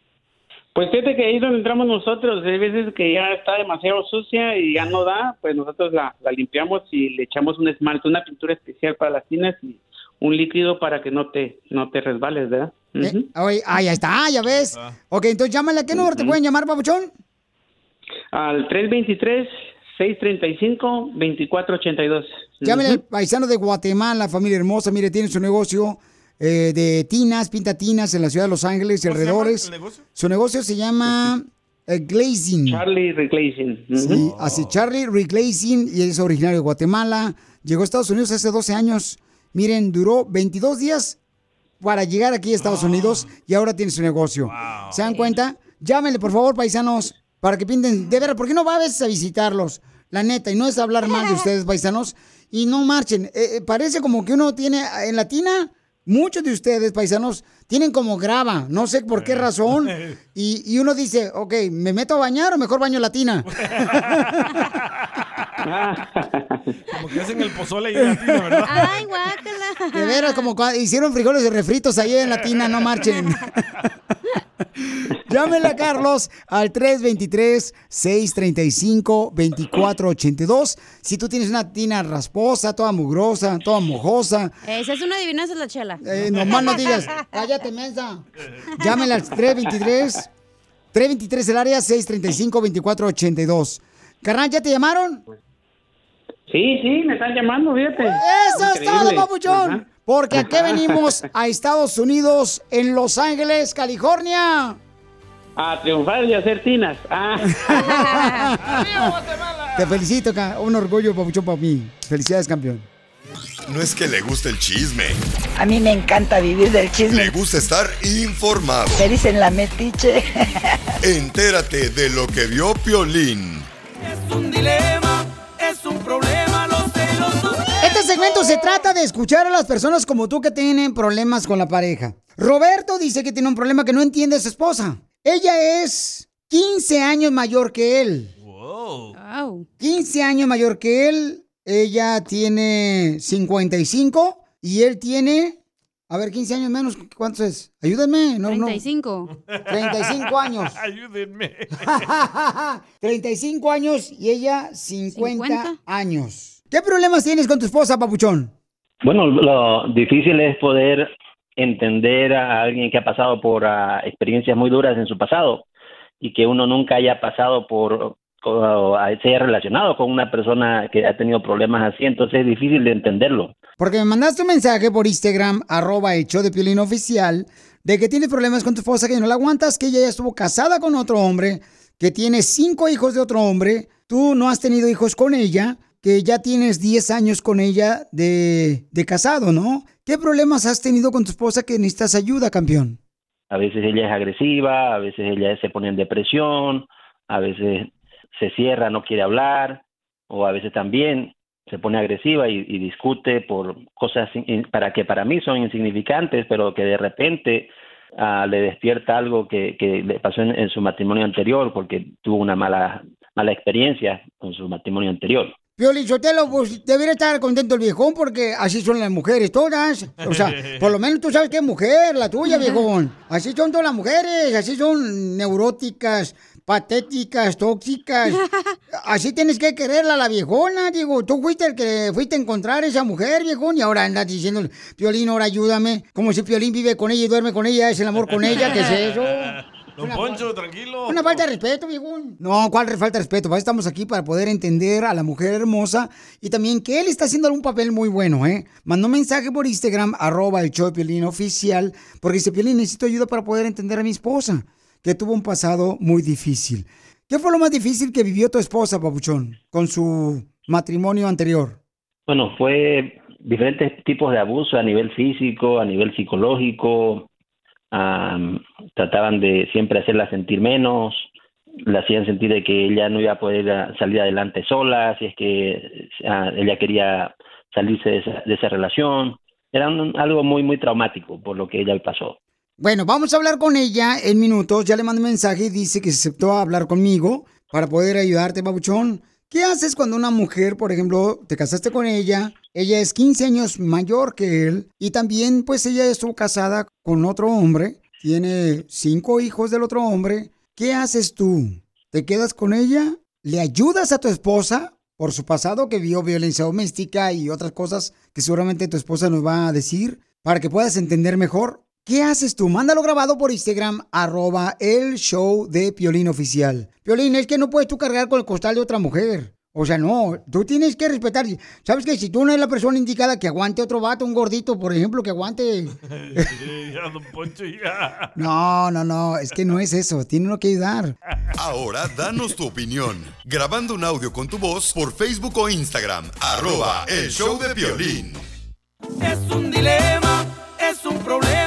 Pues fíjate que ahí es donde entramos nosotros. Hay veces que ya está demasiado sucia y ya no da, pues nosotros la, la limpiamos y le echamos un esmalte, una pintura especial para las tinas y un líquido para que no te no te resbales, ¿verdad? Ujú. Ay, ah, ya está, ya ves. Ok, entonces llámale. ¿A qué número te pueden llamar, papuchón? Al 323-635-2482. Llámale al paisano de Guatemala, familia hermosa. Mire, tiene su negocio eh, de tinas, pinta tinas en la ciudad de Los Ángeles y alrededores. Su negocio se llama eh, Glazing. Charlie Reglazing. Sí, así Charlie Reglazing y es originario de Guatemala. Llegó a Estados Unidos hace 12 años. Miren, duró 22 días para llegar aquí a Estados Unidos y ahora tiene su negocio. ¿Se dan cuenta? Llámenle, por favor, paisanos, para que pinten. De veras, ¿por qué no va a veces a visitarlos? La neta, y no es hablar mal de ustedes, paisanos. Y no marchen. Eh, eh, parece como que uno tiene en Latina, muchos de ustedes, paisanos, tienen como grava. No sé por qué razón. Y, y uno dice, ok, ¿me meto a bañar o mejor baño latina? Como que hacen el pozole y la tina, ¿verdad? Ay, guácala. De veras, como cuando hicieron frijoles de refritos ahí en Latina, no marchen. Llámenle a Carlos al 323-635-2482. Si tú tienes una tina rasposa, toda mugrosa, toda mojosa, Esa es una adivinanza, la chela. eh, nomás no digas, cállate, mensa. Llámenle al 323 323 el área 635-2482. Carnal, ¿ya te llamaron? Sí, sí, me están llamando, fíjate. Eso es todo, Increíble. papuchón. Ajá. Porque aquí venimos a Estados Unidos, en Los Ángeles, California. A triunfar y a hacer tinas. Ah. Te felicito, un orgullo, papuchón, para mí. Felicidades, campeón. No es que le guste el chisme, A mí me encanta vivir del le chisme. gusta estar informado. Me dicen la metiche. Entérate de lo que vio Piolín. un dilema, segmento se trata de escuchar a las personas como tú que tienen problemas con la pareja. Roberto dice que tiene un problema que no entiende a su esposa. Ella es 15 años mayor que él. 15 años mayor que él. Ella tiene 55 y él tiene, a ver, 15 años menos. ¿Cuántos es? Ayúdenme. No, no. 35. 35 años. Ayúdenme. 35 años y ella 50, 50. años. ¿Qué problemas tienes con tu esposa, papuchón? Bueno, lo difícil es poder entender a alguien que ha pasado por ah, experiencias muy duras en su pasado y que uno nunca haya pasado por o a- se haya relacionado con una persona que ha tenido problemas así, entonces es difícil de entenderlo. Porque me mandaste un mensaje por Instagram, arroba show de Piolín Oficial, de que tienes problemas con tu esposa, que no la aguantas, que ella ya estuvo casada con otro hombre, que tiene cinco hijos de otro hombre, tú no has tenido hijos con ella, que ya tienes 10 años con ella de, de casado, ¿no? ¿Qué problemas has tenido con tu esposa que necesitas ayuda, campeón? A veces ella es agresiva, a veces ella se pone en depresión, a veces se cierra, no quiere hablar, o a veces también se pone agresiva y, discute por cosas para que para mí son insignificantes, pero que de repente ah, le despierta algo que, que le pasó en, en su matrimonio anterior, porque tuvo una mala mala experiencia con su matrimonio anterior. Piolín Sotelo, pues debería estar contento el viejón porque así son las mujeres todas. O sea, por lo menos tú sabes qué mujer, la tuya, viejón. Así son todas las mujeres, así son neuróticas, patéticas, tóxicas. Así tienes que quererla la viejona, digo. Tú fuiste el que fuiste a encontrar a esa mujer, viejón, y ahora andas diciendo, Piolín, ahora ayúdame. Como si Piolín vive con ella y duerme con ella, es el amor con ella, ¿qué es eso? Don Poncho, tranquilo. Una falta de respeto, viejón. No, ¿cuál falta de respeto? Eso estamos aquí para poder entender a la mujer hermosa y también que él está haciendo un papel muy bueno, ¿eh? Mandó un mensaje por Instagram, arroba el show de Piolín oficial, porque dice, Piolín, necesito ayuda para poder entender a mi esposa, que tuvo un pasado muy difícil. ¿Qué fue lo más difícil que vivió tu esposa, Papuchón, con su matrimonio anterior? Bueno, fue diferentes tipos de abuso a nivel físico, a nivel psicológico. am, trataban de siempre hacerla sentir menos, la hacían sentir de que ella no iba a poder salir adelante sola, si es que ah, ella quería salirse de esa, de esa relación. Era un- algo muy, muy traumático por lo que ella pasó. Bueno, vamos a hablar con ella en minutos. Ya le mandé un mensaje y dice que se aceptó a hablar conmigo para poder ayudarte, babuchón. ¿Qué haces cuando una mujer, por ejemplo, te casaste con ella, ella es 15 años mayor que él y también pues ella estuvo casada con otro hombre, tiene cinco hijos del otro hombre? ¿Qué haces tú? ¿Te quedas con ella? ¿Le ayudas a tu esposa por su pasado que vio violencia doméstica y otras cosas que seguramente tu esposa nos va a decir para que puedas entender mejor? ¿Qué haces tú? Mándalo grabado por Instagram, arroba el show de Piolín Oficial. Piolín, es que no puedes tú cargar con el costal de otra mujer. O sea, no, tú tienes que respetar. ¿Sabes que si tú no eres la persona indicada que aguante otro vato, un gordito, por ejemplo, que aguante... ya, don Poncho, ya. No, no, no, es que no es eso, tiene uno que ayudar. Ahora danos tu opinión. Grabando un audio con tu voz por Facebook o Instagram. Arroba el show de violín. Es un dilema, es un problema,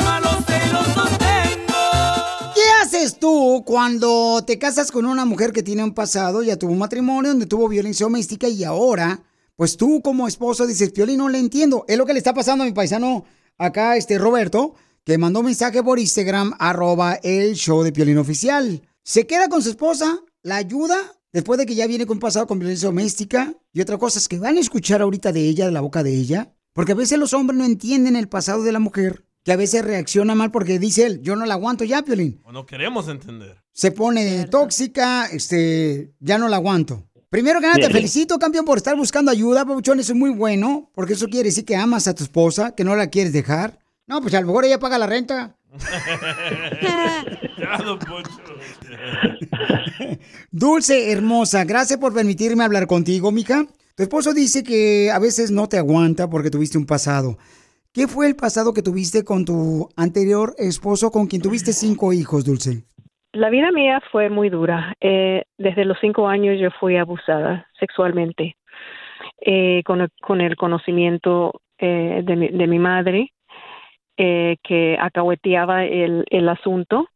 tú cuando te casas con una mujer que tiene un pasado, ya tuvo un matrimonio donde tuvo violencia doméstica y ahora, pues tú como esposo dices, Piolín, no le entiendo. Es lo que le está pasando a mi paisano acá, este Roberto, que mandó mensaje por Instagram, arroba el show de Piolín Oficial. Se queda con su esposa, la ayuda, después de que ya viene con pasado con violencia doméstica y otra cosa es que van a escuchar ahorita de ella, de la boca de ella, porque a veces los hombres no entienden el pasado de la mujer que a veces reacciona mal porque dice él, yo no la aguanto ya, Piolín. O no queremos entender. Se pone tóxica, este, ya no la aguanto. Primero que nada, te felicito, campeón, por estar buscando ayuda, Pabuchón. Eso es muy bueno, porque eso quiere decir que amas a tu esposa, que no la quieres dejar. No, pues a lo mejor ella paga la renta. ya, don Poncho. Dulce, hermosa, gracias por permitirme hablar contigo, mija. Tu esposo dice que a veces no te aguanta porque tuviste un pasado. ¿Qué fue el pasado que tuviste con tu anterior esposo con quien tuviste cinco hijos, Dulce? La vida mía fue muy dura. Eh, desde los cinco años yo fui abusada sexualmente eh, con, el, con el conocimiento eh, de, mi, de mi madre eh, que acahueteaba el, asunto.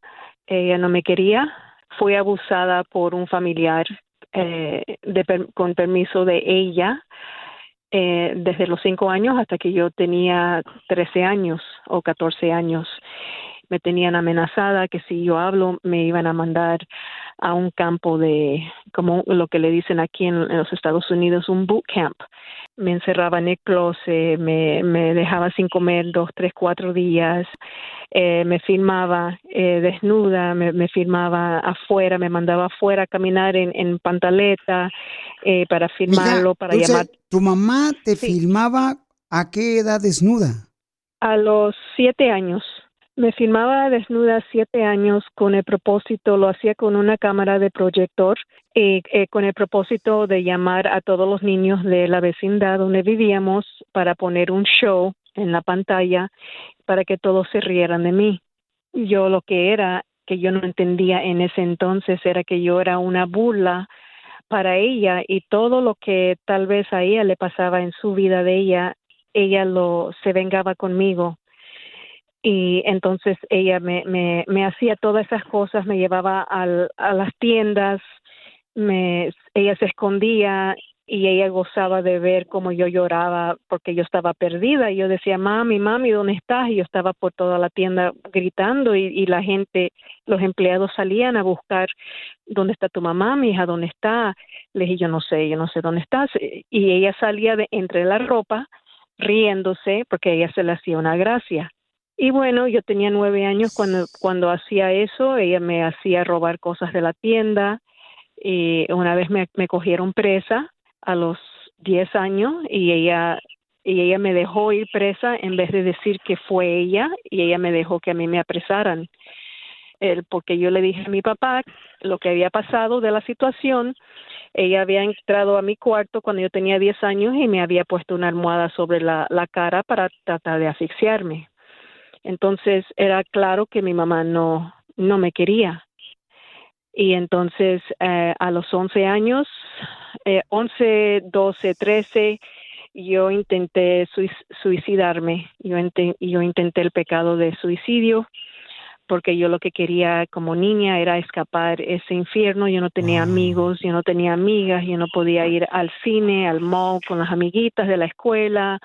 Ella no me quería. Fui abusada por un familiar eh, de con permiso de ella eh, desde los cinco años hasta que yo tenía 13 años o 14 años. Me tenían amenazada que si yo hablo me iban a mandar a un campo de, como lo que le dicen aquí en, en los Estados Unidos, un boot camp. Me encerraba en el closet, me, me dejaba sin comer dos, tres, cuatro días, eh, me filmaba eh, desnuda, me, me filmaba afuera, me mandaba afuera a caminar en, en pantaleta eh, para filmarlo, para Dulce, llamar. ¿Tu mamá te filmaba a qué edad desnuda? A los siete años. Me filmaba desnuda siete años con el propósito, lo hacía con una cámara de proyector, y eh, con el propósito de llamar a todos los niños de la vecindad donde vivíamos para poner un show en la pantalla para que todos se rieran de mí. Yo lo que era, que yo no entendía en ese entonces, era que yo era una burla para ella y todo lo que tal vez a ella le pasaba en su vida de ella, ella lo se vengaba conmigo y entonces ella me, me, me hacía todas esas cosas, me llevaba a las tiendas, me, ella se escondía y ella gozaba de ver cómo yo lloraba porque yo estaba perdida y yo decía, mami, mami, ¿dónde estás? Y yo estaba por toda la tienda gritando y, y la gente, los empleados salían a buscar, ¿dónde está tu mamá, mi hija? ¿Dónde está? Le dije, yo no sé, yo no sé dónde estás. Y ella salía de entre la ropa riéndose porque ella se le hacía una gracia. Y bueno, yo tenía nueve años cuando, cuando hacía eso, ella me hacía robar cosas de la tienda y una vez me, me cogieron presa a los diez años y ella y ella me dejó ir presa en vez de decir que fue ella y ella me dejó que a mí me apresaran. Porque yo le dije a mi papá lo que había pasado de la situación. Ella había entrado a mi cuarto cuando yo tenía 10 años y me había puesto una almohada sobre la, la cara para tratar de asfixiarme. Entonces era claro que mi mamá no, no me quería. Y entonces eh, a los 11 años, eh, 11, 12, 13, yo intenté suicidarme. Yo, yo intenté el pecado de suicidio porque yo lo que quería como niña era escapar ese infierno. Yo no tenía amigos, yo no tenía amigas, yo no podía ir al cine, al mall con las amiguitas de la escuela.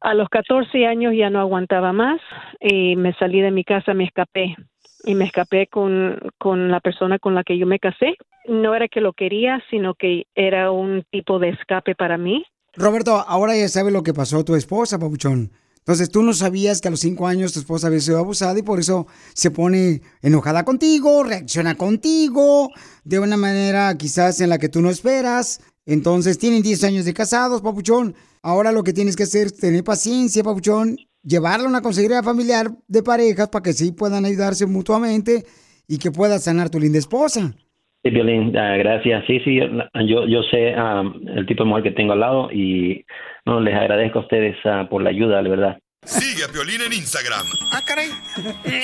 A los 14 años ya no aguantaba más y me salí de mi casa, me escapé y me escapé con, con la persona con la que yo me casé. No era que lo quería, sino que era un tipo de escape para mí. Roberto, ahora ya sabe lo que pasó tu esposa, Papuchón. Entonces tú no sabías que a los cinco años tu esposa había sido abusada y por eso se pone enojada contigo, reacciona contigo de una manera quizás en la que tú no esperas. Entonces tienen 10 años de casados, Papuchón. Ahora lo que tienes que hacer es tener paciencia, Papuchón, llevarla a una consejería familiar de parejas para que sí puedan ayudarse mutuamente y que puedas sanar tu linda esposa. Sí, Violín, ah, gracias. Sí, sí, yo, yo sé am, el tipo de mujer que tengo al lado y no les agradezco a ustedes ah, por la ayuda, de verdad. Sigue a Piolín en Instagram, Ah, caray.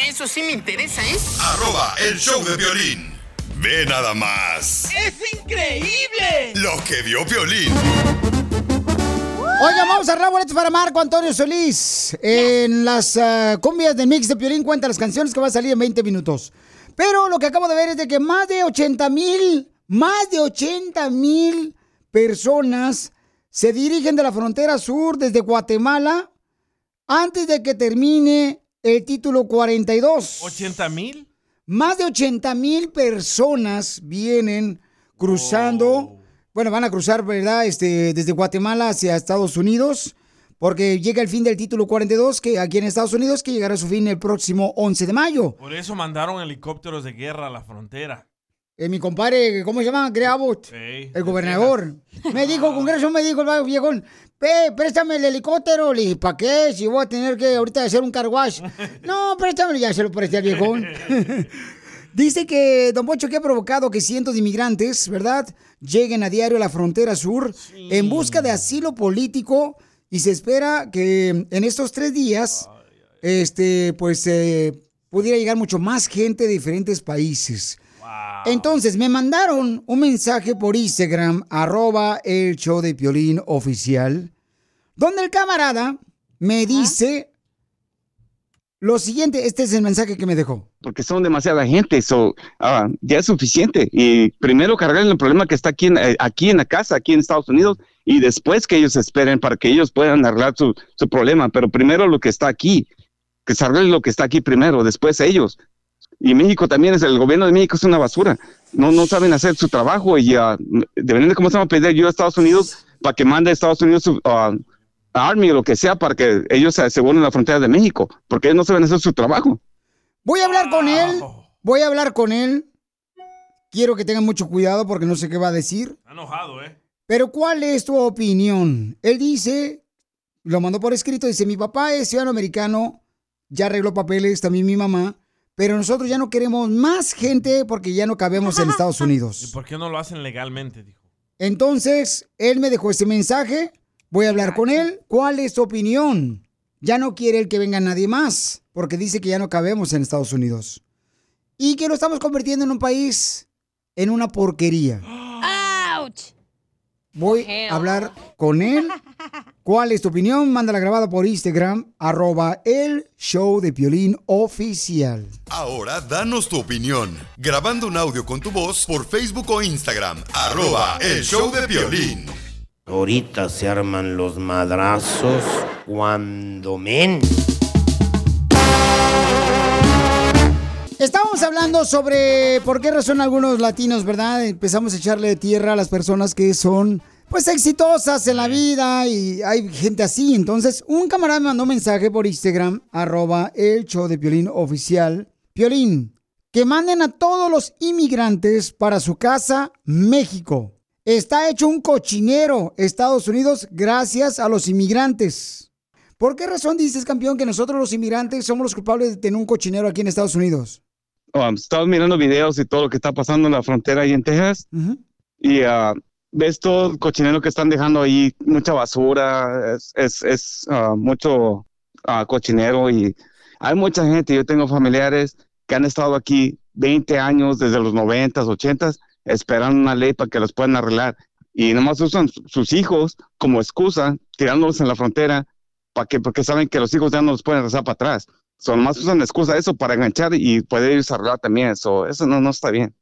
Eso sí me interesa, ¿eh? arroba el show de Piolín. Ve nada más ¡Es increíble! lo que vio Piolín. Oigan, vamos a arreglar boletos para Marco Antonio Solís. En las ah, cumbias del mix de Piolín cuenta las canciones que va a salir en 20 minutos. Pero lo que acabo de ver es de que más de 80 mil, más de 80 mil personas se dirigen de la frontera sur desde Guatemala antes de que termine el título 42. ¿80 mil? Más de 80 mil personas vienen cruzando, bueno, van a cruzar, ¿verdad? Este, desde Guatemala hacia Estados Unidos porque llega el fin del título 42, que aquí en Estados Unidos, que llegará a su fin el próximo 11 de mayo. Por eso mandaron helicópteros de guerra a la frontera. Eh, mi compadre, ¿cómo se llama? Greabot, Sí. el gobernador. Me dijo, Congreso, me dijo el viejón, préstame el helicóptero. Le dije, ¿para qué? Si voy a tener que ahorita hacer un car wash. No, préstamelo, ya se lo presté al viejón. Dice que Don Poncho que ha provocado que cientos de inmigrantes, ¿verdad? Lleguen a diario a la frontera sur en busca de asilo político y se espera que en estos tres días, este, pues, eh, pudiera llegar mucho más gente de diferentes países. Entonces, me mandaron un mensaje por Instagram, arroba el show de Piolín oficial, donde el camarada me dice lo siguiente, este es el mensaje que me dejó. porque son demasiada gente, so, ah, ya es suficiente. Y primero cargar el problema que está aquí en, eh, aquí en la casa, aquí en Estados Unidos, y después que ellos esperen para que ellos puedan arreglar su, su problema. Pero primero lo que está aquí, que se arregle lo que está aquí primero, después ellos. Y México también es, el gobierno de México es una basura. No, no saben hacer su trabajo y uh, deberían de comenzar a pedir yo a Estados Unidos para que mande a Estados Unidos su, ah, Army o lo que sea para que ellos se aseguren la frontera de México, porque ellos no saben hacer su trabajo. Voy a hablar con él, voy a hablar con él. Quiero que tengan mucho cuidado porque no sé qué va a decir. Está enojado, ¿eh? Pero ¿cuál es tu opinión? Él dice, lo mandó por escrito, dice, mi papá es ciudadano americano, ya arregló papeles, también mi mamá, pero nosotros ya no queremos más gente porque ya no cabemos en Estados ¿Y Unidos. por qué no lo hacen legalmente? Dijo. Entonces, él me dejó este mensaje, voy a hablar con él. ¿Cuál es tu opinión? Ya no quiere él que venga nadie más, porque dice que ya no cabemos en Estados Unidos. Y que lo estamos convirtiendo en un país, en una porquería. Voy a hablar con él. ¿Cuál es tu opinión? Mándala grabada por Instagram, arroba el show de Piolín oficial. Ahora danos tu opinión. Grabando un audio con tu voz por Facebook o Instagram. Arroba el show de violín. Ahorita se arman los madrazos cuando men. Estábamos hablando sobre por qué razón algunos latinos, ¿verdad? Empezamos a echarle tierra a las personas que son, pues, exitosas en la vida y hay gente así. Entonces, un camarada me mandó un mensaje por Instagram, arroba el show de Piolín oficial. Piolín, que manden a todos los inmigrantes para su casa, México. Está hecho un cochinero, Estados Unidos, gracias a los inmigrantes. ¿Por qué razón dices, campeón, que nosotros los inmigrantes somos los culpables de tener un cochinero aquí en Estados Unidos? Um, estaba mirando videos y todo lo que está pasando en la frontera ahí en Texas. Y ah, ves todo el cochinero que están dejando ahí, mucha basura, es, es, es, ah, mucho ah, cochinero y hay mucha gente, yo tengo familiares que han estado aquí 20 años, desde los 90s, 80s, esperando una ley para que los puedan arreglar. Y nomás usan su- sus hijos como excusa, tirándolos en la frontera para que, porque saben que los hijos ya no los pueden regresar para atrás. So, nomás usan excusa eso para enganchar y poder irse a arreglar también. So, eso no, no está bien.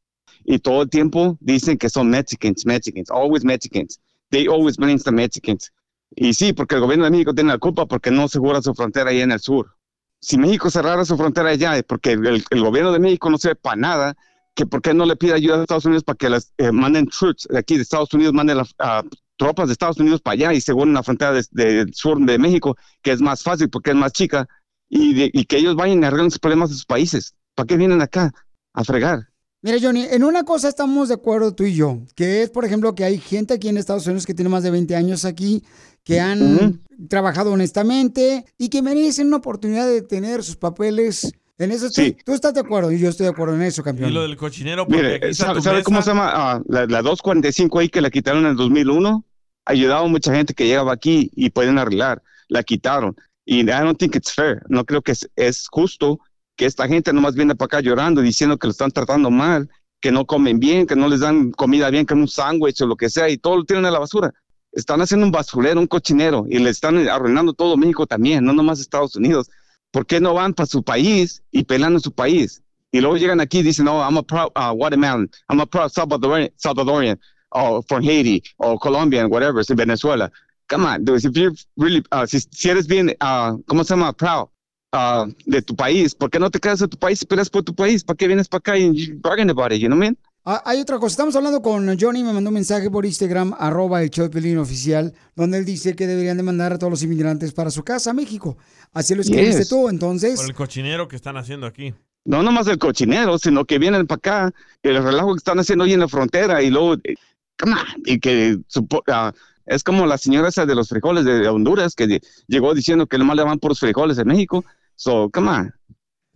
Y todo el tiempo dicen que son Mexicans, Mexicans, always Mexicans. They always blame the Mexicans. Y sí, porque el gobierno de México tiene la culpa porque no asegura su frontera ahí en el sur. Si México cerrara su frontera allá, porque el, el gobierno de México no sirve para nada, que por qué no le pide ayuda a Estados Unidos para que eh, manden troops de aquí de Estados Unidos, manden las ah, tropas de Estados Unidos para allá y según la frontera de- del sur de México, que es más fácil porque es más chica, y, de- y que ellos vayan y arreglen sus problemas de sus países. ¿Para qué vienen acá a fregar? Mira, Johnny, en una cosa estamos de acuerdo tú y yo, que es, por ejemplo, que hay gente aquí en Estados Unidos que tiene más de 20 años aquí, que han trabajado honestamente y que merecen una oportunidad de tener sus papeles. En eso tú, tú estás de acuerdo y yo estoy de acuerdo en eso, campeón. Y lo del cochinero, Mire, ¿sabe, sabe cómo se llama? Ah, la, la 245 ahí que la quitaron en el 2001. Ayudaba a mucha gente que llegaba aquí y pueden arreglar. La quitaron. Y I don't think it's fair. No creo que es, justo que esta gente nomás viene para acá llorando, diciendo que lo están tratando mal, que no comen bien, que no les dan comida bien, que un sándwich o lo que sea, y todo lo tiran a la basura. Están haciendo un basurero, un cochinero, y le están arruinando todo México también, no nomás Estados Unidos. ¿Por qué no van para su país y pelean en su país? Y luego llegan aquí y dicen, no, I'm a proud uh, Guatemalan, I'm a proud Salvadorian, Salvadorian, or from Haiti, or Colombian, whatever, es Venezuela. Come on, dude, if you're really, uh, si, si eres bien, uh, ¿cómo se llama? Proud uh, de tu país, ¿por qué no te quedas en tu país y peleas por tu país? ¿Para qué vienes para acá y you bargain about it, you know what I mean? Ah, hay otra cosa, estamos hablando con Johnny, me mandó un mensaje por Instagram, arroba el show de Piolín oficial, donde él dice que deberían de mandar a todos los inmigrantes para su casa, a México. Así lo escribiste Yes. tú, entonces... Por el cochinero que están haciendo aquí. No nomás el cochinero, sino que vienen para acá, el relajo que están haciendo hoy en la frontera y luego, eh, come on, y que supo- ah, es como la señora esa de los frijoles de Honduras que llegó diciendo que nomás le van por los frijoles en México. So, come on,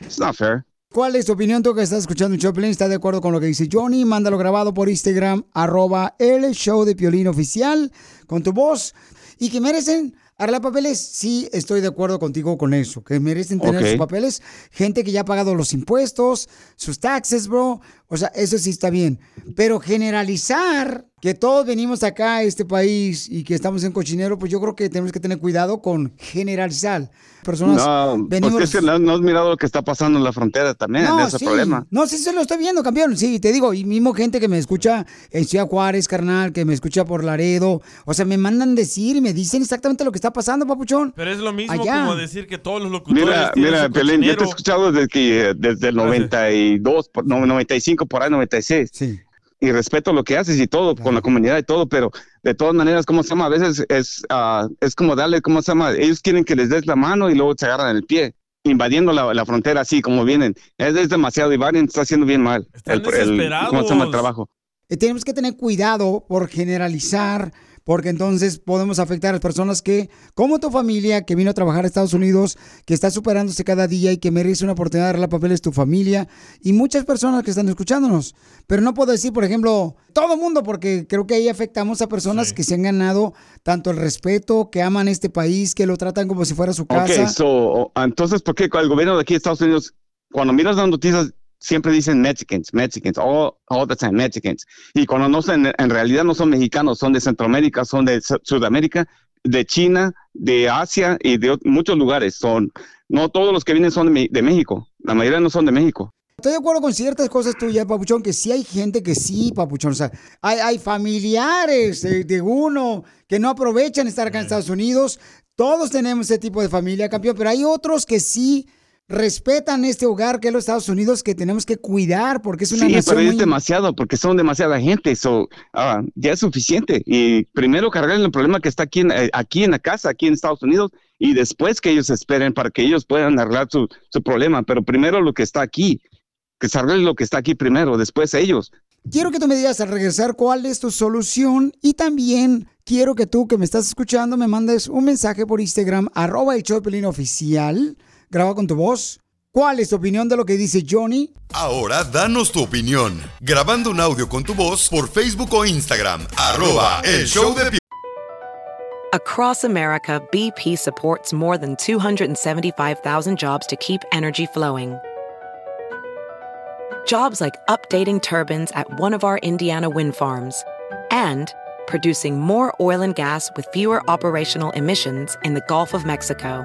it's not fair. ¿Cuál es tu opinión tú que estás escuchando el show Piolín? ¿Estás de acuerdo con lo que dice Johnny? Mándalo grabado por Instagram, arroba el show de Piolín oficial, con tu voz. Y que merecen arreglar papeles, sí estoy de acuerdo contigo con eso, que merecen tener Ok. sus papeles. Gente que ya ha pagado los impuestos, sus taxes, bro. O sea, eso sí está bien. Pero generalizar que todos venimos acá a este país y que estamos en cochinero, pues yo creo que tenemos que tener cuidado con generalizar. Personas No, venimos... porque es que no, no has mirado lo que está pasando en la frontera también, ese es el sí. problema. No, sí se lo estoy viendo, campeón. Sí, te digo, y mismo gente que me escucha en Ciudad Juárez, carnal, que me escucha por Laredo. O sea, me mandan decir y me dicen exactamente lo que está pasando, papuchón. Pero es lo mismo Allá. como decir que todos los locutores Mira, mira, Pelín, yo te he escuchado desde, que, eh, desde el 92, por- no, 95, por ahí 96. Sí. Y respeto lo que haces y todo, con la comunidad y todo, pero de todas maneras, ¿cómo se llama? A veces es, ah, es como darle, ¿cómo se llama? Ellos quieren que les des la mano y luego se agarran el pie, invadiendo la, la frontera así como vienen. Es, es demasiado y Biden está haciendo bien mal el, el- ¿cómo se llama? el trabajo. Eh, tenemos que tener cuidado por generalizar, porque entonces podemos afectar a las personas que, como tu familia, que vino a trabajar a Estados Unidos, que está superándose cada día y que merece una oportunidad de arreglar papeles tu familia, y muchas personas que están escuchándonos. Pero no puedo decir, por ejemplo, todo mundo, porque creo que ahí afectamos a personas que se han ganado tanto el respeto, que aman este país, que lo tratan como si fuera su casa. Ok, so, entonces, ¿por qué el gobierno de aquí de Estados Unidos, cuando miras las noticias, siempre dicen Mexicans, Mexicans, all, all the time, Mexicans? Y cuando no son, en realidad no son mexicanos, son de Centroamérica, son de Su- Sudamérica, de China, de Asia y de muchos lugares. Son, no todos los que vienen son de, Me- de México, la mayoría no son de México. Estoy de acuerdo con ciertas cosas tuyas, Papuchón, que sí hay gente que sí, Papuchón. O sea, hay, hay familiares de, de uno que no aprovechan estar acá en Estados Unidos. Todos tenemos ese tipo de familia, campeón, pero hay otros que sí respetan este hogar que es los Estados Unidos que tenemos que cuidar porque es una Sí, nación pero es muy- demasiado porque son demasiada gente, so, ah, ya es suficiente. Y primero cargar el problema que está aquí en, eh, aquí en la casa, aquí en Estados Unidos, y después que ellos esperen para que ellos puedan arreglar su, su problema. Pero primero lo que está aquí, que se arregle lo que está aquí primero, después ellos. Quiero que tú me digas al regresar cuál es tu solución y también quiero que tú que me estás escuchando me mandes un mensaje por Instagram, arroba el oficial, graba con tu voz. ¿Cuál es tu opinión de lo que dice Johnny? Ahora danos tu opinión, grabando un audio con tu voz por Facebook o Instagram, arroba el show de Across America, BP supports more than 275,000 jobs to keep energy flowing. Jobs like updating turbines at one of our Indiana wind farms and producing more oil and gas with fewer operational emissions in the Gulf of Mexico.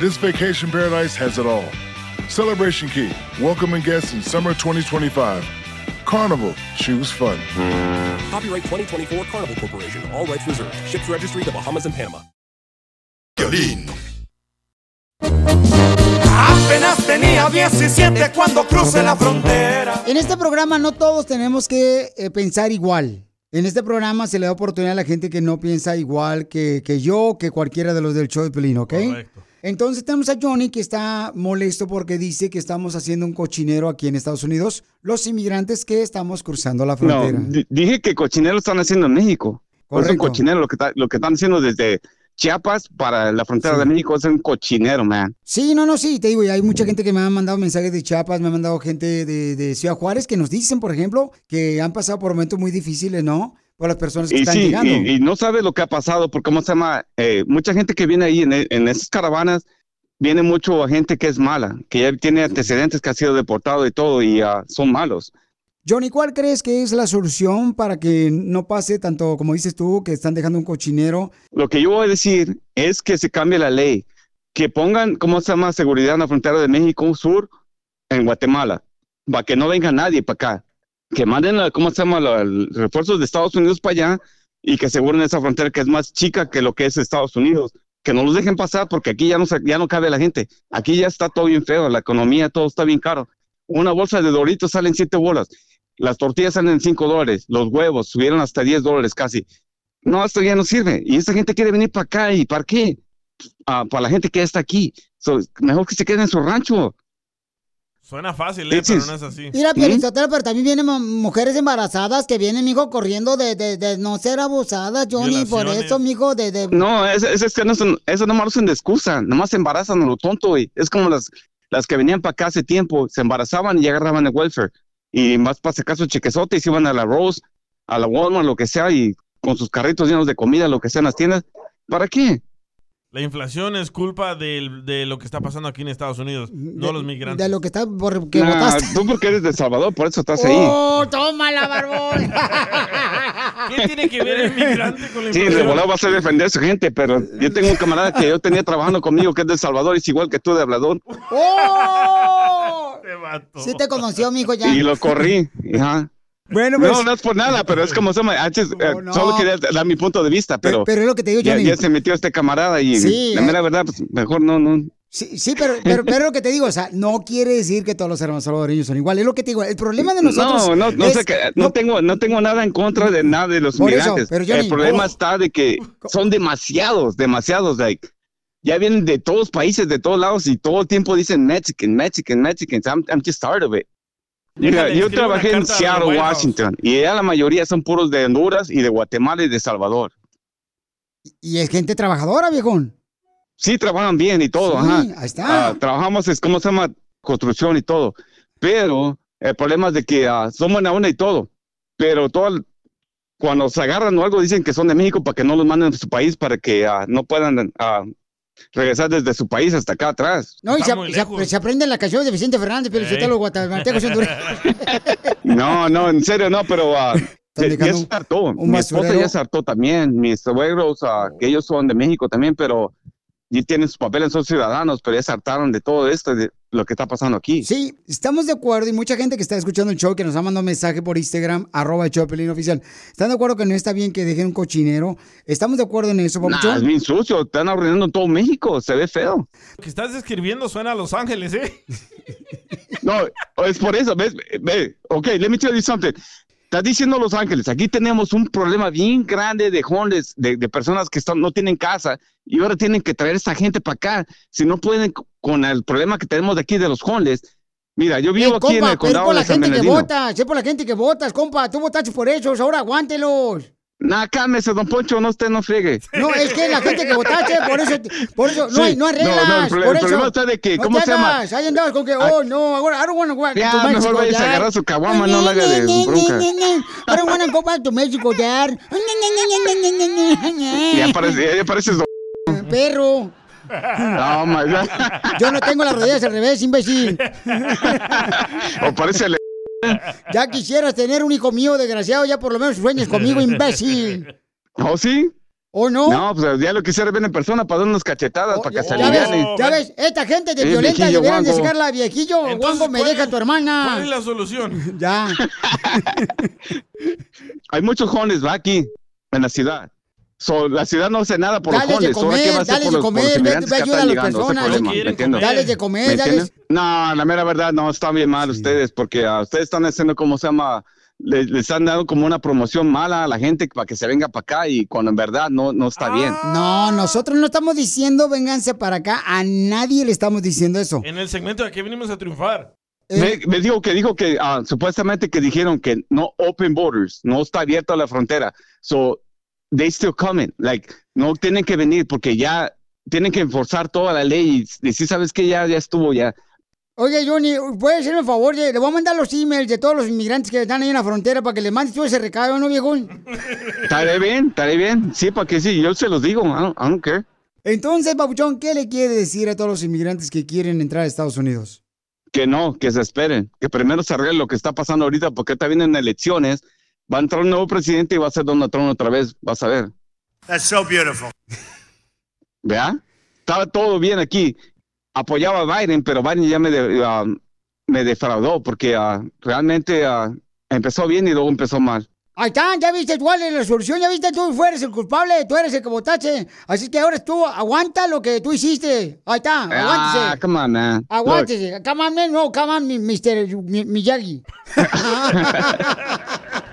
This vacation paradise has it all. Celebration Key, welcoming guests in summer 2025. Carnival, choose fun. Copyright 2024 Carnival Corporation. All rights reserved. Ships registry the Bahamas and Panama. Piolín. Apenas tenía 17 cuando crucé la frontera. En este programa no todos tenemos que eh, pensar igual. En este programa se le da oportunidad a la gente que no piensa igual que, que yo, que cualquiera de los del show de Pelín, ¿ok? Entonces tenemos a Johnny que está molesto porque dice que estamos haciendo un cochinero aquí en Estados Unidos, los inmigrantes que estamos cruzando la No, frontera. di- dije que cochinero están haciendo en México. Es un Correcto. cochinero lo que, está- lo que están haciendo desde Chiapas para la frontera Sí. de México es un cochinero, man. Sí, no, no, sí, te digo, y hay mucha gente que me ha mandado mensajes de Chiapas, me ha mandado gente de, de Ciudad Juárez que nos dicen, por ejemplo, que han pasado por momentos muy difíciles, ¿no? Por las personas que Y están sí, llegando. y, y no sabe lo que ha pasado, porque cómo se llama, Eh, mucha gente que viene ahí en, en esas caravanas, viene mucho gente que es mala, que ya tiene antecedentes, que ha sido deportado y todo, y ah, son malos. Johnny, ¿cuál crees que es la solución para que no pase tanto como dices tú, que están dejando un cochinero? Lo que yo voy a decir es que se cambie la ley, que pongan, ¿cómo se llama?, seguridad en la frontera de México Sur en Guatemala, para que no venga nadie para acá. Que manden, la- ¿cómo se llama?, refuerzos de Estados Unidos para allá y que aseguren esa frontera que es más chica que lo que es Estados Unidos. Que no los dejen pasar porque aquí ya no, ya no cabe la gente. Aquí ya está todo bien feo, la economía, todo está bien caro. Una bolsa de Doritos sale en 7 bolas. Las tortillas salen en 5 dólares. Los huevos subieron hasta 10 dólares casi. No, esto ya no sirve. Y esta gente quiere venir para acá. ¿Y para qué? Ah, para la gente que está aquí. So, mejor que se quede en su rancho. Suena fácil, ¿eh? Pero no es así. Mira, Pielizotelo, pero también vienen mu- mujeres embarazadas que vienen, mijo, corriendo de, de, de no ser abusadas, Johnny. Por eso, mijo, de... de... No, es, es, es que no son, eso nomás lo usan de excusa. Nomás se embarazan a lo tonto, güey. Es como las, las que venían para acá hace tiempo. Se embarazaban y ya agarraban el welfare. Y más para sacar su chequezote y se iban a la Rose, a la Walmart, lo que sea, y con sus carritos llenos de comida, lo que sea en las tiendas. ¿Para qué? La inflación es culpa del- de, lo que está pasando aquí en Estados Unidos, no los migrantes. De lo que está... Porque Nah, votaste. tú porque eres de El Salvador, por eso estás ahí. ¡Oh, tómala, barbón! ¿Qué tiene que ver el migrante con la Sí, de inflación? volado vas a defender a su gente, pero yo tengo un camarada que yo tenía trabajando conmigo que es de El Salvador, es igual que tú de hablador, ¡Oh! Sí te conoció, mijo, ya. y lo corrí. Ajá. Bueno, pues- No, no es por nada, pero es como. Antes, eh, no. Solo quería dar mi punto de vista, pero. pero es lo que te digo, ya, Johnny. ya se metió este camarada y Sí, la eh. mera verdad, pues mejor no, no. Sí, sí, pero, pero, pero lo que te digo, o sea, no quiere decir que todos los hermanos salvadoreños son iguales. Es lo que te digo, el problema de nosotros. No, no, no, es- sé que- no tengo, no tengo nada en contra de nada de los eso, migrantes. pero Johnny, el problema oh. está de que son demasiados, demasiados, like, ya vienen de todos países, de todos lados y todo el tiempo dicen Mexican, Mexican, Mexican. I'm, I'm just tired of it. Mira, yo una trabajé en Seattle. Washington, y ya la mayoría son puros de Honduras y de Guatemala y de Salvador. Y es gente trabajadora, viejón. Sí, trabajan bien y todo, Sí, ajá. ahí está. Ah, trabajamos, es como se llama, construcción y todo. Pero el problema es de que ah, son buena onda y todo. Pero todo el- cuando se agarran o algo dicen que son de México para que no los manden a su país, para que ah, no puedan regresar desde su país hasta acá atrás. No, y se, se- se aprenden la canción de Vicente Fernández, pero te los guatemaltecos. No, no, en serio, no, pero ah, ya, se hartó. Mi esposa ya se hartó también. Mis suegros, ah, que ellos son de México también, pero y tienen sus papeles, son ciudadanos, pero ya se hartaron de todo esto, de lo que está pasando aquí. Sí, estamos de acuerdo y mucha gente que está escuchando el show, que nos ha mandado mensaje por Instagram, arroba Piolín oficial, ¿están de acuerdo que no está bien que dejen un cochinero? ¿Estamos de acuerdo en eso, Nah, Papuchón? es bien sucio, están arruinando todo México, se ve feo. Lo que estás describiendo suena a Los Ángeles, ¿eh? No, es por eso, ¿ves? Ve, ok, let me tell you something. Estás diciendo Los Ángeles, aquí tenemos un problema bien grande de homeless, de, de personas que están, no tienen casa, y ahora tienen que traer a esta gente para acá. Si no pueden con el problema que tenemos de aquí de los homeless. Mira, yo vivo aquí en compa, el pero es condado por de la San gente que votas, es por la gente que votas, compa. Tú votaste por ellos, ahora aguántelos. Nah, cálmese, don Poncho, no usted no friegue. No, es que la gente que votaste, por eso, por eso, no, Sí, hay, no hay no, no, el reglas, pro- el por eso. problema está de que, no ¿cómo te se llama? Ahí andabas con que, oh, no, ahora, I don't wanna go back Ya, to mejor váyase a agarrar su caguama, no la haga de bronca. I don't wanna go back to Mexico, Dad. Ya parece, ya pareces don... Perro. Oh, my God. Yo no tengo las rodillas al revés, imbécil. O parece el... Ya quisieras tener un hijo mío, desgraciado, ya por lo menos sueñes conmigo, imbécil. ¿Oh, sí? ¿O no? No, pues ya lo quisiera ver en persona para dar unas cachetadas, para que se Ya ves, ya ves, esta gente de violenta viejillo deberían de sacarla, viejillo, guango, me deja tu hermana. ¿Cuál es la solución? Ya. Hay muchos jóvenes, va aquí, en la ciudad. So, la ciudad no hace nada por Dales los de ¿qué va a comer, por de comer, ve- ve ayuda a las? Ese personas. Dales de comer, ¿Me dales- entiendes? No, la mera verdad, no, están bien mal ustedes, porque ah, ustedes están haciendo, como se llama? Le, le están dando como una promoción mala a la gente para que se venga para acá y cuando en verdad no, no está bien. No, nosotros no estamos diciendo vénganse para acá, a nadie le estamos diciendo eso. En el segmento de aquí venimos a triunfar. Me, me dijo que dijo que ah, supuestamente que dijeron que no open borders, no está abierta la frontera. So they still coming, like no tienen que venir porque ya tienen que enforzar toda la ley y decir, sabes que ya ya estuvo ya. Oye, Johnny, ¿puedes hacerme un favor? Le voy a mandar los emails de todos los inmigrantes que están ahí en la frontera para que le mandes todo ese recado, ¿no, viejón? Estaré bien, estaré bien. Sí, para que sí, yo se los digo, I don't, I don't care. Entonces, Papuchón, ¿qué le quiere decir a todos los inmigrantes que quieren entrar a Estados Unidos? que no, que se esperen, que primero se arregle lo que está pasando ahorita, porque ahorita vienen elecciones, va a entrar un nuevo presidente y va a ser Donald Trump otra vez, vas a ver. That's so beautiful. ¿Vea? Estaba todo bien aquí. Apoyaba a Biden, pero Biden ya me, de- ah, me defraudó porque ah, realmente ah, empezó bien y luego empezó mal. Ahí está, ya viste cuál es la solución, ya viste tú fueres el culpable, tú eres el que votaste. Así que ahora tú aguanta lo que tú hiciste. Ahí está, Ah, aguántese. come on, man. Look, Aguántese. Come on, man. No, come on, Mr. Mi- Miyagi.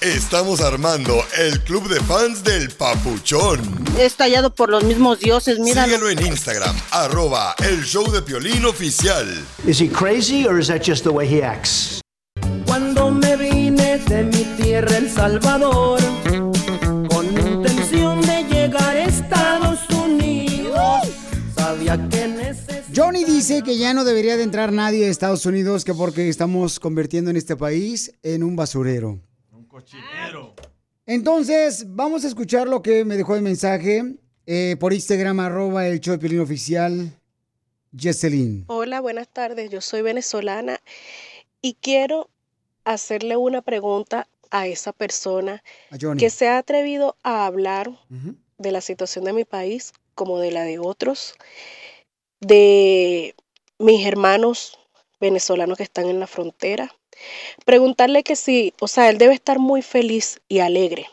Estamos armando el club de fans del Papuchón. Es tallado por los mismos dioses, mira. Síguelo en Instagram, arroba el show de Piolín oficial. Is he crazy or is that just the way he acts? Cuando me vine de mi tierra, El Salvador, con intención de llegar a Estados Unidos, sabía que necesitaba. Johnny dice que ya no debería de entrar nadie a Estados Unidos que porque estamos convirtiendo en este país en un basurero. Entonces, vamos a escuchar lo que me dejó el mensaje eh, por Instagram, arroba el show de oficial, Jesselyn. Hola, buenas tardes. Yo soy venezolana y quiero hacerle una pregunta a esa persona A que se ha atrevido a hablar de la situación de mi país como de la de otros, de mis hermanos venezolanos que están en la frontera. Preguntarle que sí, o sea, él debe estar muy feliz y alegre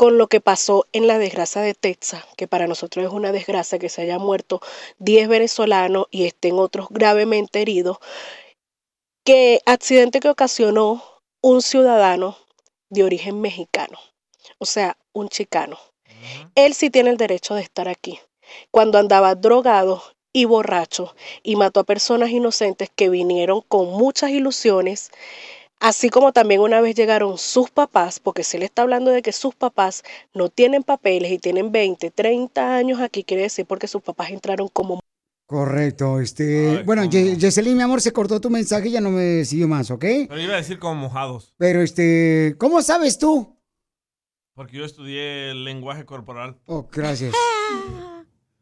con lo que pasó en la desgracia de Texas, que para nosotros es una desgracia que se haya muerto 10 venezolanos y estén otros gravemente heridos, que accidente que ocasionó un ciudadano de origen mexicano, o sea, un chicano. Él sí tiene el derecho de estar aquí. Cuando andaba drogado y borracho y mató a personas inocentes que vinieron con muchas ilusiones, así como también una vez llegaron sus papás, porque se le está hablando de que sus papás no tienen papeles y tienen 20, 30 años aquí, quiere decir porque sus papás entraron como Correcto, este... bueno, Ye- mi amor, se cortó tu mensaje y ya no me siguió más, ¿ok? Pero iba a decir como mojados, Pero, este, ¿cómo sabes tú? porque yo estudié lenguaje corporal. Oh, gracias.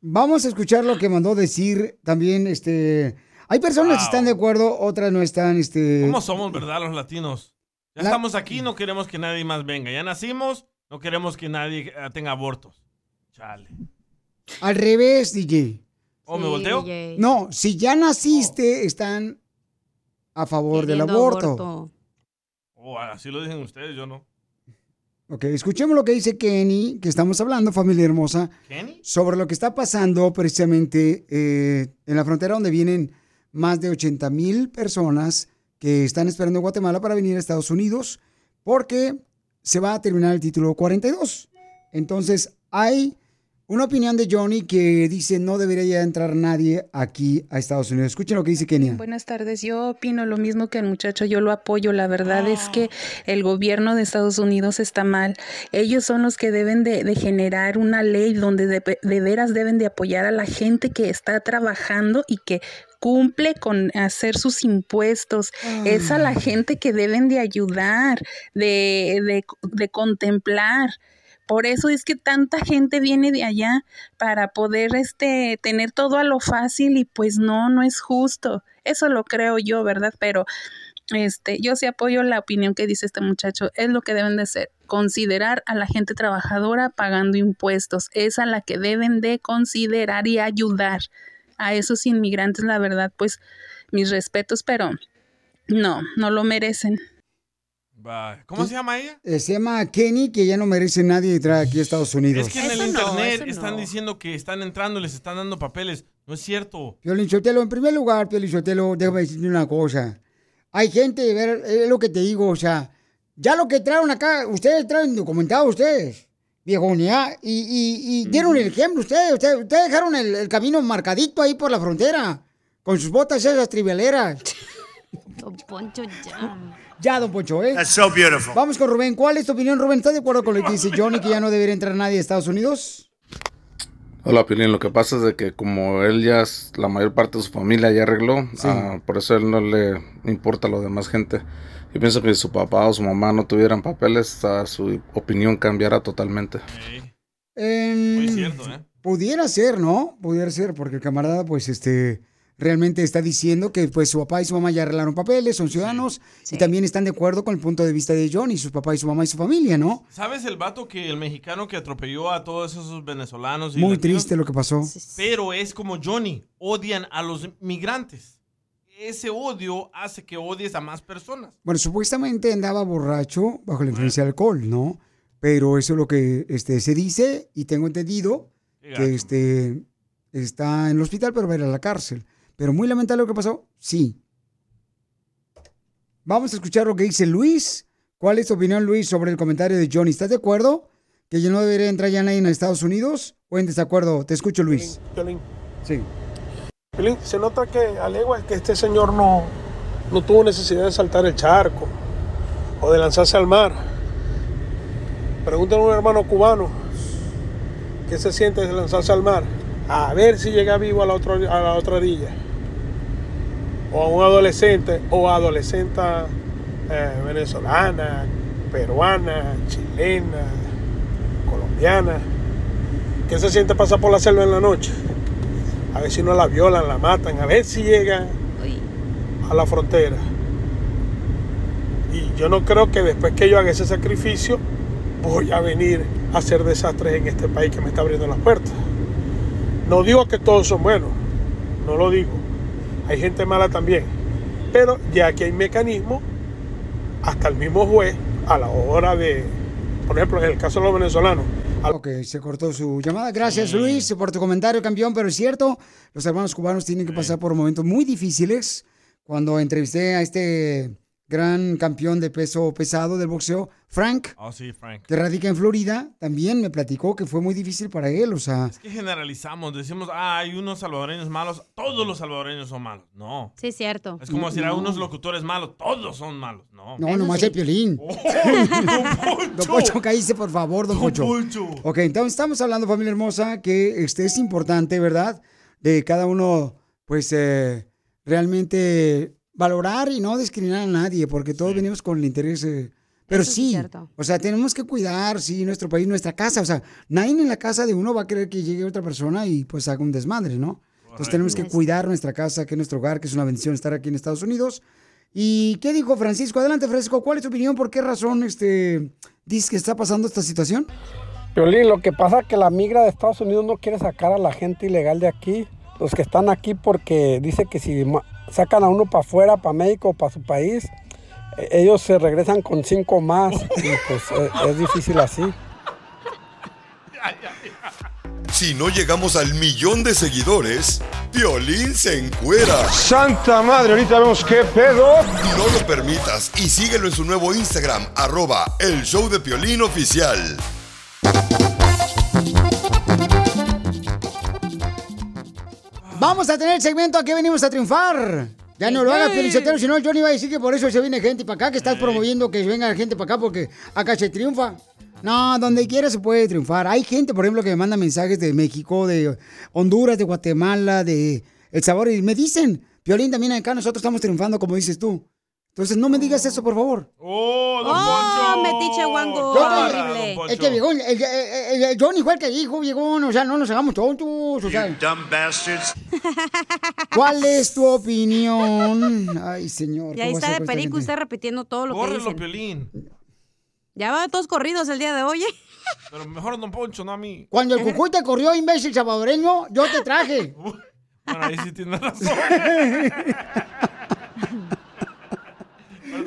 Vamos a escuchar lo que mandó decir también, este... Hay personas que están de acuerdo, otras no están, este... ¿Cómo somos, verdad, los latinos? Ya La- estamos aquí, no queremos que nadie más venga. Ya nacimos, no queremos que nadie tenga abortos. Chale. Al revés, DJ. ¿O me volteo? No, si ya naciste, están a favor del Queriendo aborto. Oh, así lo dicen ustedes, yo no. Ok, escuchemos lo que dice Kenny, que estamos hablando, familia hermosa, ¿Kenny? sobre lo que está pasando precisamente eh, en la frontera donde vienen más de 80 mil personas que están esperando en Guatemala para venir a Estados Unidos porque se va a terminar el título 42. Entonces, hay una opinión de Johnny que dice no debería ya entrar nadie aquí a Estados Unidos. Escuchen lo que dice Kenia. Buenas tardes, yo opino lo mismo que el muchacho, yo lo apoyo. La verdad es que el gobierno de Estados Unidos está mal. Ellos son los que deben de, de generar una ley donde de, de veras deben de apoyar a la gente que está trabajando y que cumple con hacer sus impuestos. Es a la gente que deben de ayudar, de, de, de contemplar. Por eso es que tanta gente viene de allá para poder este tener todo a lo fácil y pues no, no es justo. Eso lo creo yo, ¿verdad? Pero este, yo sí apoyo la opinión que dice este muchacho. Es lo que deben de hacer, considerar a la gente trabajadora pagando impuestos. Es a la que deben de considerar y ayudar a esos inmigrantes, la verdad, pues mis respetos, pero no, no lo merecen. Va. ¿Cómo se llama ella? Eh, se llama Kenny, que ya no merece nadie entrar aquí a Estados Unidos. Es que en el internet están diciendo que están entrando, les están dando papeles. No es cierto. Piolichotelo, en primer lugar, Piolichotelo, déjame decirte una cosa. Hay gente, ver, es lo que te digo, o sea, ya lo que traen acá, ustedes traen documentado, ustedes, viejonía, y, y, y dieron el ejemplo, ustedes, ustedes, ustedes dejaron el, el camino marcadito ahí por la frontera, con sus botas esas tribaleras. Don Poncho, ya. Ya, don Poncho, ¿eh? That's so beautiful. Vamos con Rubén. ¿Cuál es tu opinión, Rubén? ¿Estás de acuerdo con lo que dice Johnny, que ya no debería entrar nadie a Estados Unidos? Hola, Pilín. Lo que pasa es de que como él ya, es- la mayor parte de su familia ya arregló, Sí. ah, por eso a él no le importa lo demás gente. Yo pienso que si su papá o su mamá no tuvieran papeles, ah, su opinión cambiara totalmente. Em, Muy cierto, ¿eh? Pudiera ser, ¿no? Pudiera ser, porque el camarada, pues, este, realmente está diciendo que pues su papá y su mamá ya arreglaron papeles, son ciudadanos y también están de acuerdo con el punto de vista de Johnny, su papá y su mamá y su familia, ¿no? ¿Sabes el vato que el mexicano que atropelló a todos esos venezolanos? y Muy latinos? triste lo que pasó. Pero es como Johnny, odian a los migrantes. Ese odio hace que odies a más personas. Bueno, supuestamente andaba borracho bajo la influencia del alcohol, ¿no? Pero eso es lo que este, se dice y tengo entendido que este, está en el hospital, pero va a ir a la cárcel. Pero muy lamentable lo que pasó, sí. Vamos a escuchar lo que dice Luis. ¿Cuál es tu opinión, Luis, sobre el comentario de Johnny? ¿Estás de acuerdo que yo no debería entrar ya nadie en Estados Unidos? ¿O en desacuerdo? Te escucho, Luis. Piolín. Sí. Piolín, se nota que alegua que este señor no, no tuvo necesidad de saltar el charco o de lanzarse al mar. Pregúntale a un hermano cubano qué se siente de lanzarse al mar. A ver si llega vivo a la otra, a la otra orilla. O a un adolescente o adolescente eh, venezolana, peruana, chilena, colombiana. ¿Qué se siente pasar por la selva en la noche? A ver si no la violan, la matan, a ver si llega a la frontera. Y yo no creo que después que yo haga ese sacrificio, voy a venir a hacer desastres en este país que me está abriendo las puertas. No digo que todos son buenos, no lo digo. Hay gente mala también. Pero ya que hay mecanismos, hasta el mismo juez, a la hora de, por ejemplo, en el caso de los venezolanos, Ok, se cortó su llamada. Gracias, Luis, por tu comentario, campeón. Pero es cierto, los hermanos cubanos tienen que pasar por momentos muy difíciles. Cuando entrevisté a este gran campeón de peso pesado del boxeo, Frank, Oh, sí, Frank. que radica en Florida, también me platicó que fue muy difícil para él. O sea, Es que generalizamos, decimos, ah, hay unos salvadoreños malos, todos los salvadoreños son malos. No. Sí, cierto. Es como decir, hay No. unos locutores malos, todos son malos. No. no, nomás el piolín. Don Pocho, cállese, por favor, don Pocho. Ok, entonces estamos hablando, familia hermosa, que este es importante, ¿verdad? De cada uno, pues, eh, realmente valorar y no discriminar a nadie, porque todos venimos con el interés. eh, pero Eso sí o sea, tenemos que cuidar, sí, nuestro país, nuestra casa. O sea, nadie en la casa de uno va a querer que llegue otra persona y pues haga un desmadre, ¿no? Entonces tenemos que cuidar nuestra casa, que es nuestro hogar, que es una bendición estar aquí en Estados Unidos. ¿Y qué dijo Francisco? Adelante, Francisco. ¿Cuál es tu opinión? ¿Por qué razón este, dices que está pasando esta situación? Piolín, lo que pasa es que la migra de Estados Unidos no quiere sacar a la gente ilegal de aquí, los que están aquí porque dice que si sacan a uno para afuera, para México, para su país, eh, ellos se regresan con cinco más y pues eh, es difícil así. Si no llegamos al millón de seguidores, Piolín se encuera. Santa madre, ahorita vemos qué pedo. No lo permitas y síguelo en su nuevo Instagram, arroba el show de Piolín oficial. Vamos a tener el segmento Aquí venimos a triunfar. Ya no lo hagas, Felicitero, si no, Johnny va a decir que por eso se viene gente para acá, que estás promoviendo que venga gente para acá porque acá se triunfa. No, donde quiera se puede triunfar. Hay gente, por ejemplo, que me manda mensajes de México, de Honduras, de Guatemala, de El Sabor, y me dicen, Violín, también acá nosotros estamos triunfando, como dices tú. Entonces, no me digas eso, por favor. ¡Oh, don ¡Oh, metiche guango! ¡Horrible! Es que viejón, el, el- el- el Johnny fue el que dijo, viejón, o sea, no nos hagamos tontos, o sea. Dumb bastards. ¿Cuál es tu opinión? Ay, señor. Y ahí ¿cómo va a está de perico usted repitiendo todo lo que Córrelo, dicen. Piolín. Ya va todos corridos el día de hoy. ¿eh? Pero mejor a Don Poncho, no a mí. Cuando el cucuy te corrió, imbécil salvadoreño, yo te traje. Bueno, ahí sí tiene razón.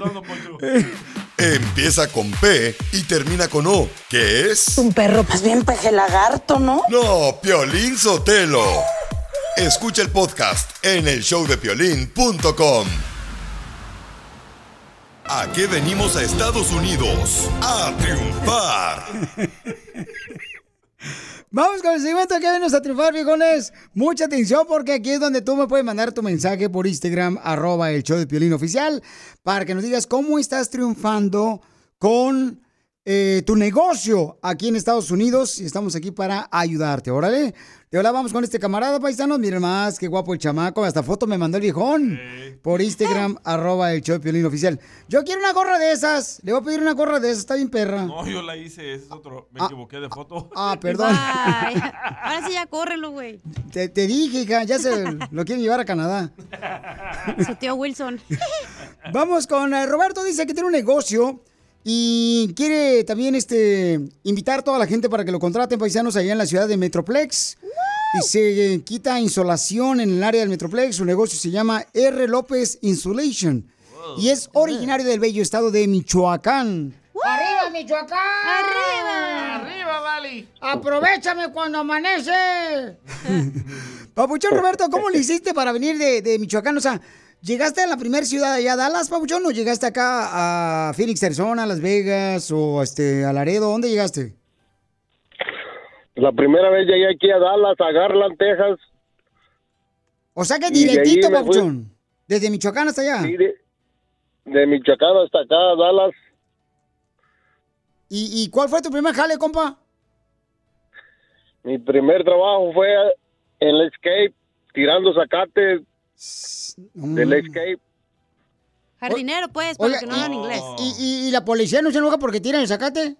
Poncho. Empieza con P y termina con O, que es... Un perro, pues bien peje lagarto, ¿no? No, Piolín Sotelo. Escucha el podcast en el showdepiolín.com. ¿A qué venimos a Estados Unidos? A triunfar. Vamos con el segmento que venimos a triunfar, viejones. Mucha atención porque aquí es donde tú me puedes mandar tu mensaje por Instagram, arroba el show de Piolín Oficial, para que nos digas cómo estás triunfando con eh, tu negocio aquí en Estados Unidos y estamos aquí para ayudarte, órale. Y ahora vamos con este camarada paisano, miren más, qué guapo el chamaco, hasta foto me mandó el viejón por Instagram, arroba el show de Piolín Oficial. Yo quiero una gorra de esas, le voy a pedir una gorra de esas, está bien perra. No, yo la hice, ese es otro. Me Ah. equivoqué de foto. Ah, perdón. Ay, ahora sí ya córrelo, güey. Te, te dije, hija, ya se lo quieren llevar a Canadá. Su tío Wilson. Vamos con eh, Roberto, dice que tiene un negocio y quiere también este invitar a toda la gente para que lo contraten paisanos allá en la ciudad de Metroplex. Y se eh, quita insolación en el área del Metroplex. Su negocio se llama R. López Insulation. Y es originario del bello estado de Michoacán. ¡Arriba, Michoacán! ¡Arriba! ¡Arriba, Vali! ¡Aprovechame cuando amanece! Papuchón Roberto, ¿cómo le hiciste para venir de, de Michoacán? O sea, ¿llegaste a la primera ciudad allá, Dallas, Papuchón, o llegaste acá a Phoenix, Arizona, Las Vegas, o este, a Laredo? ¿Dónde llegaste? La primera vez llegué aquí a Dallas, a Garland, Texas. O sea que de directito, me fui- Papuchón. Desde Michoacán hasta allá. Sí, de, de Michoacán hasta acá, Dallas. ¿Y, y cuál fue tu primer jale, compa? Mi primer trabajo fue en el escape, tirando zacate del escape. Jardinero, pues, para que no hablan inglés. ¿Y, y, y la policía no se enoja porque tiran el zacate?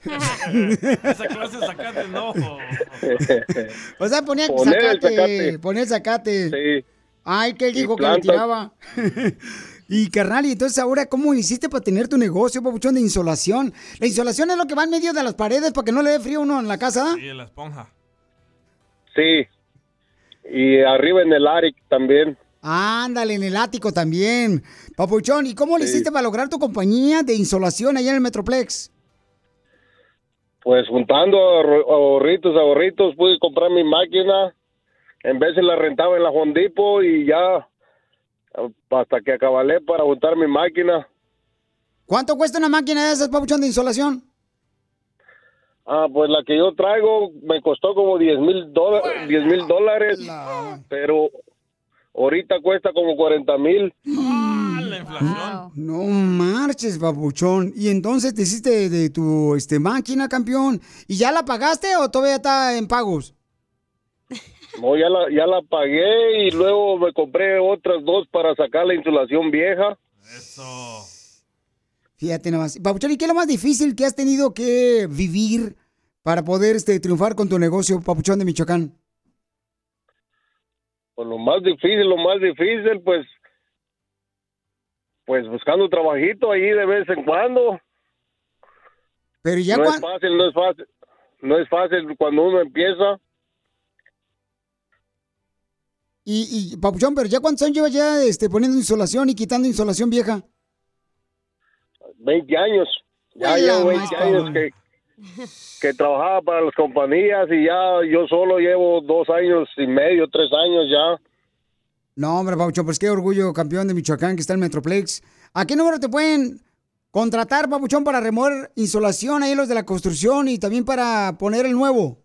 Esa clase de sacate no. O sea, ponía el Poner el zacate, el zacate. Sí. Ay, que él dijo que lo tiraba. y carnal, y entonces ahora, ¿cómo hiciste para tener tu negocio, papuchón, de insolación? La insolación es lo que va en medio de las paredes para que no le dé frío a uno en la casa. Y la esponja. Sí. Y arriba en el ARIC también. Ándale, en el ático también. Papuchón, ¿y cómo le Sí. hiciste para lograr tu compañía de insolación allá en el Metroplex? Pues juntando ahorritos, ahorritos, pude comprar mi máquina. En vez de la rentaba en la Hondipo y ya hasta que acabalé para juntar mi máquina. ¿Cuánto cuesta una máquina de esas, papuchón, de insolación? Ah, pues la que yo traigo me costó como 10 mil dólares, 10 mil dólares, pero ahorita cuesta como 40 mil. la inflación. No marches, papuchón. Y entonces te hiciste de, de tu este, máquina, campeón. ¿Y ya la pagaste o todavía está en pagos? No, ya la, ya la pagué y luego me compré otras dos para sacar la insulación vieja. Eso. Fíjate nomás. Papuchón, ¿y qué es lo más difícil que has tenido que vivir para poder este, triunfar con tu negocio, Papuchón de Michoacán? Pues lo más difícil, lo más difícil, pues, pues buscando trabajito ahí de vez en cuando. Pero ya no cuan- es fácil, no es fácil, no es fácil cuando uno empieza. Y, y, Papuchón, pero ya cuántos años llevas ya este, poniendo insolación y quitando insolación vieja? 20 años. Ya llevo 20 maestro. años que, que trabajaba para las compañías y ya yo solo llevo dos años y medio, tres años ya. No, hombre, Papuchón, pues qué orgullo, campeón de Michoacán, que está en Metroplex. ¿A qué número te pueden contratar, Papuchón, para remover insolación ahí los de la construcción y también para poner el nuevo?